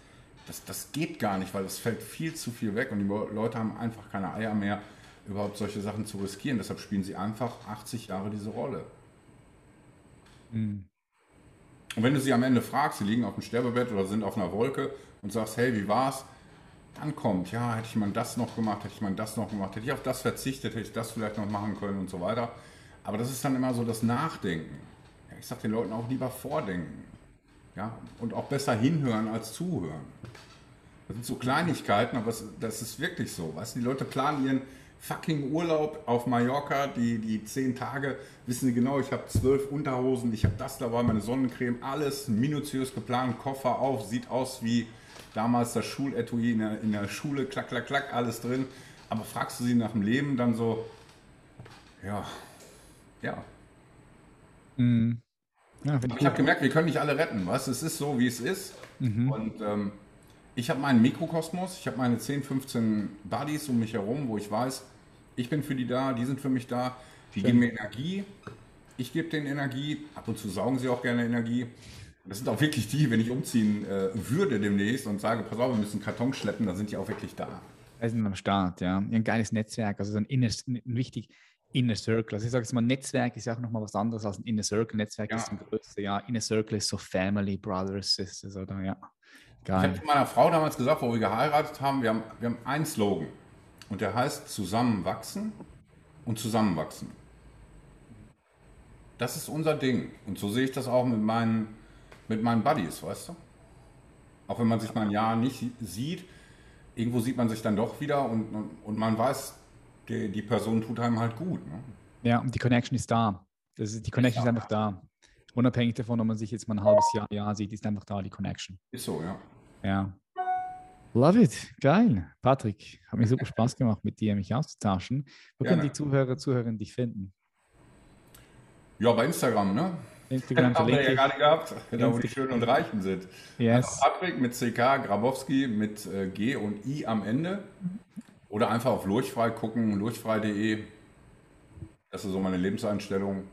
das, das geht gar nicht, weil es fällt viel zu viel weg und die Leute haben einfach keine Eier mehr, überhaupt solche Sachen zu riskieren. Deshalb spielen sie einfach 80 Jahre diese Rolle. Mhm. Und wenn du sie am Ende fragst, sie liegen auf dem Sterbebett oder sind auf einer Wolke und sagst, hey, wie war's? Dann kommt, ja, hätte ich mal das noch gemacht, hätte ich mal das noch gemacht, hätte ich auf das verzichtet, hätte ich das vielleicht noch machen können und so weiter. Aber das ist dann immer so das Nachdenken. Ja, ich sage den Leuten auch lieber vordenken. Ja, und auch besser hinhören als zuhören. Das sind so Kleinigkeiten, aber das ist wirklich so. Weißt du, die Leute planen ihren fucking Urlaub auf Mallorca, die, die zehn Tage, wissen sie genau, ich habe zwölf Unterhosen, ich habe das dabei, meine Sonnencreme, alles minutiös geplant, Koffer auf, sieht aus wie damals das Schuletui in der, in der Schule, klack, klack, klack, alles drin. Aber fragst du sie nach dem Leben dann so, ja, ja. Mhm. ja ich, ich habe gemerkt, wir können nicht alle retten, was? Es ist so, wie es ist. Mhm. Und ähm, ich habe meinen Mikrokosmos, ich habe meine 10, 15 Buddies um mich herum, wo ich weiß, ich bin für die da, die sind für mich da, die Schön. geben mir Energie, ich gebe denen Energie, ab und zu saugen sie auch gerne Energie. Das sind auch wirklich die, wenn ich umziehen äh, würde demnächst und sage, pass auf, wir müssen Karton schleppen, dann sind die auch wirklich da. Die sind am Start, ja. Ein geiles Netzwerk, also so ein, inner, ein wichtig Inner Circle. Also ich sage jetzt mal, Netzwerk ist ja auch nochmal was anderes als ein Inner Circle. Netzwerk ja. ist ein größte, ja. Inner Circle ist so Family, Brothers, Sisters oder ja. Geil. Ich habe meiner Frau damals gesagt, wo wir geheiratet haben, wir haben, wir haben einen Slogan. Und der heißt Zusammenwachsen und Zusammenwachsen. Das ist unser Ding. Und so sehe ich das auch mit meinen, mit meinen Buddies, weißt du? Auch wenn man sich mal ein Jahr nicht sieht, irgendwo sieht man sich dann doch wieder und, und, und man weiß, die, die, Person tut einem halt gut. Ne? Ja, und die Connection ist da. Das ist, die Connection ist einfach da. Unabhängig davon, ob man sich jetzt mal ein halbes Jahr, Jahr sieht, ist einfach da die Connection. Ist so, ja. Ja. Love it. Geil. Patrick, hat mir super Spaß gemacht, mit dir mich auszutauschen. Wo Gerne. können die Zuhörer, Zuhörerinnen dich finden? Ja, bei Instagram, ne? Instagram *laughs* haben wir ja gerade gehabt, da wo die Schönen und Reichen sind. Yes. Also Patrick mit CK, Grabowski mit äh, G und I am Ende. Oder einfach auf Lurchfrei gucken, lurchfrei.de. Das ist so meine Lebenseinstellung.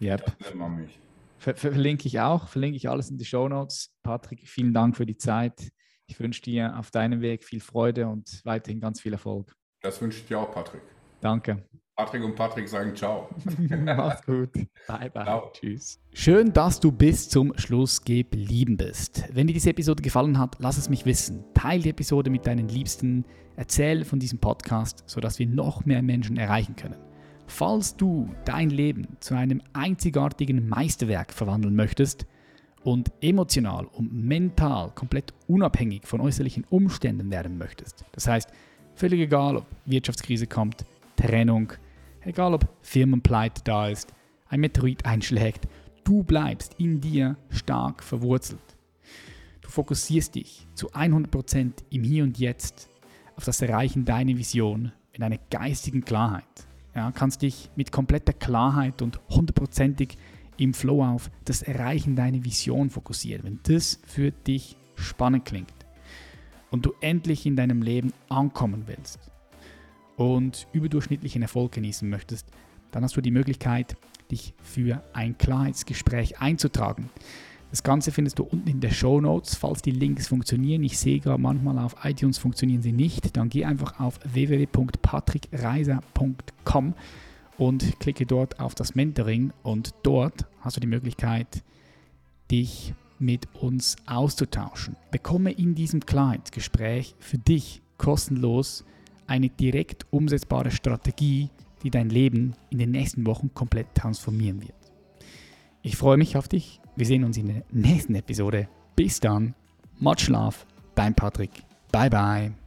Yep. Das nennt man mich. Ver verlinke ich auch, verlinke ich alles in die Show Notes. Patrick, vielen Dank für die Zeit. Ich wünsche dir auf deinem Weg viel Freude und weiterhin ganz viel Erfolg. Das wünsche ich dir auch, Patrick. Danke. Patrick und Patrick sagen Ciao. *laughs* Mach's gut. Bye, bye. Ciao. Tschüss. Schön, dass du bis zum Schluss geblieben bist. Wenn dir diese Episode gefallen hat, lass es mich wissen. Teil die Episode mit deinen Liebsten. Erzähl von diesem Podcast, sodass wir noch mehr Menschen erreichen können. Falls du dein Leben zu einem einzigartigen Meisterwerk verwandeln möchtest und emotional und mental komplett unabhängig von äußerlichen Umständen werden möchtest, das heißt, völlig egal, ob Wirtschaftskrise kommt, Trennung, egal ob Firmenpleite da ist, ein Meteorit einschlägt, du bleibst in dir stark verwurzelt. Du fokussierst dich zu 100% im Hier und Jetzt auf das Erreichen deiner Vision in einer geistigen Klarheit. Ja, kannst dich mit kompletter Klarheit und hundertprozentig im Flow auf das Erreichen deiner Vision fokussieren, wenn das für dich spannend klingt und du endlich in deinem Leben ankommen willst und überdurchschnittlichen Erfolg genießen möchtest, dann hast du die Möglichkeit, dich für ein Klarheitsgespräch einzutragen. Das Ganze findest du unten in der Show Notes, falls die Links funktionieren. Ich sehe gerade manchmal auf iTunes funktionieren sie nicht. Dann geh einfach auf www.patrickreiser.com und klicke dort auf das Mentoring und dort hast du die Möglichkeit, dich mit uns auszutauschen. Bekomme in diesem Klarheitsgespräch für dich kostenlos eine direkt umsetzbare Strategie, die dein Leben in den nächsten Wochen komplett transformieren wird. Ich freue mich auf dich. Wir sehen uns in der nächsten Episode. Bis dann. Much love. Dein Patrick. Bye bye.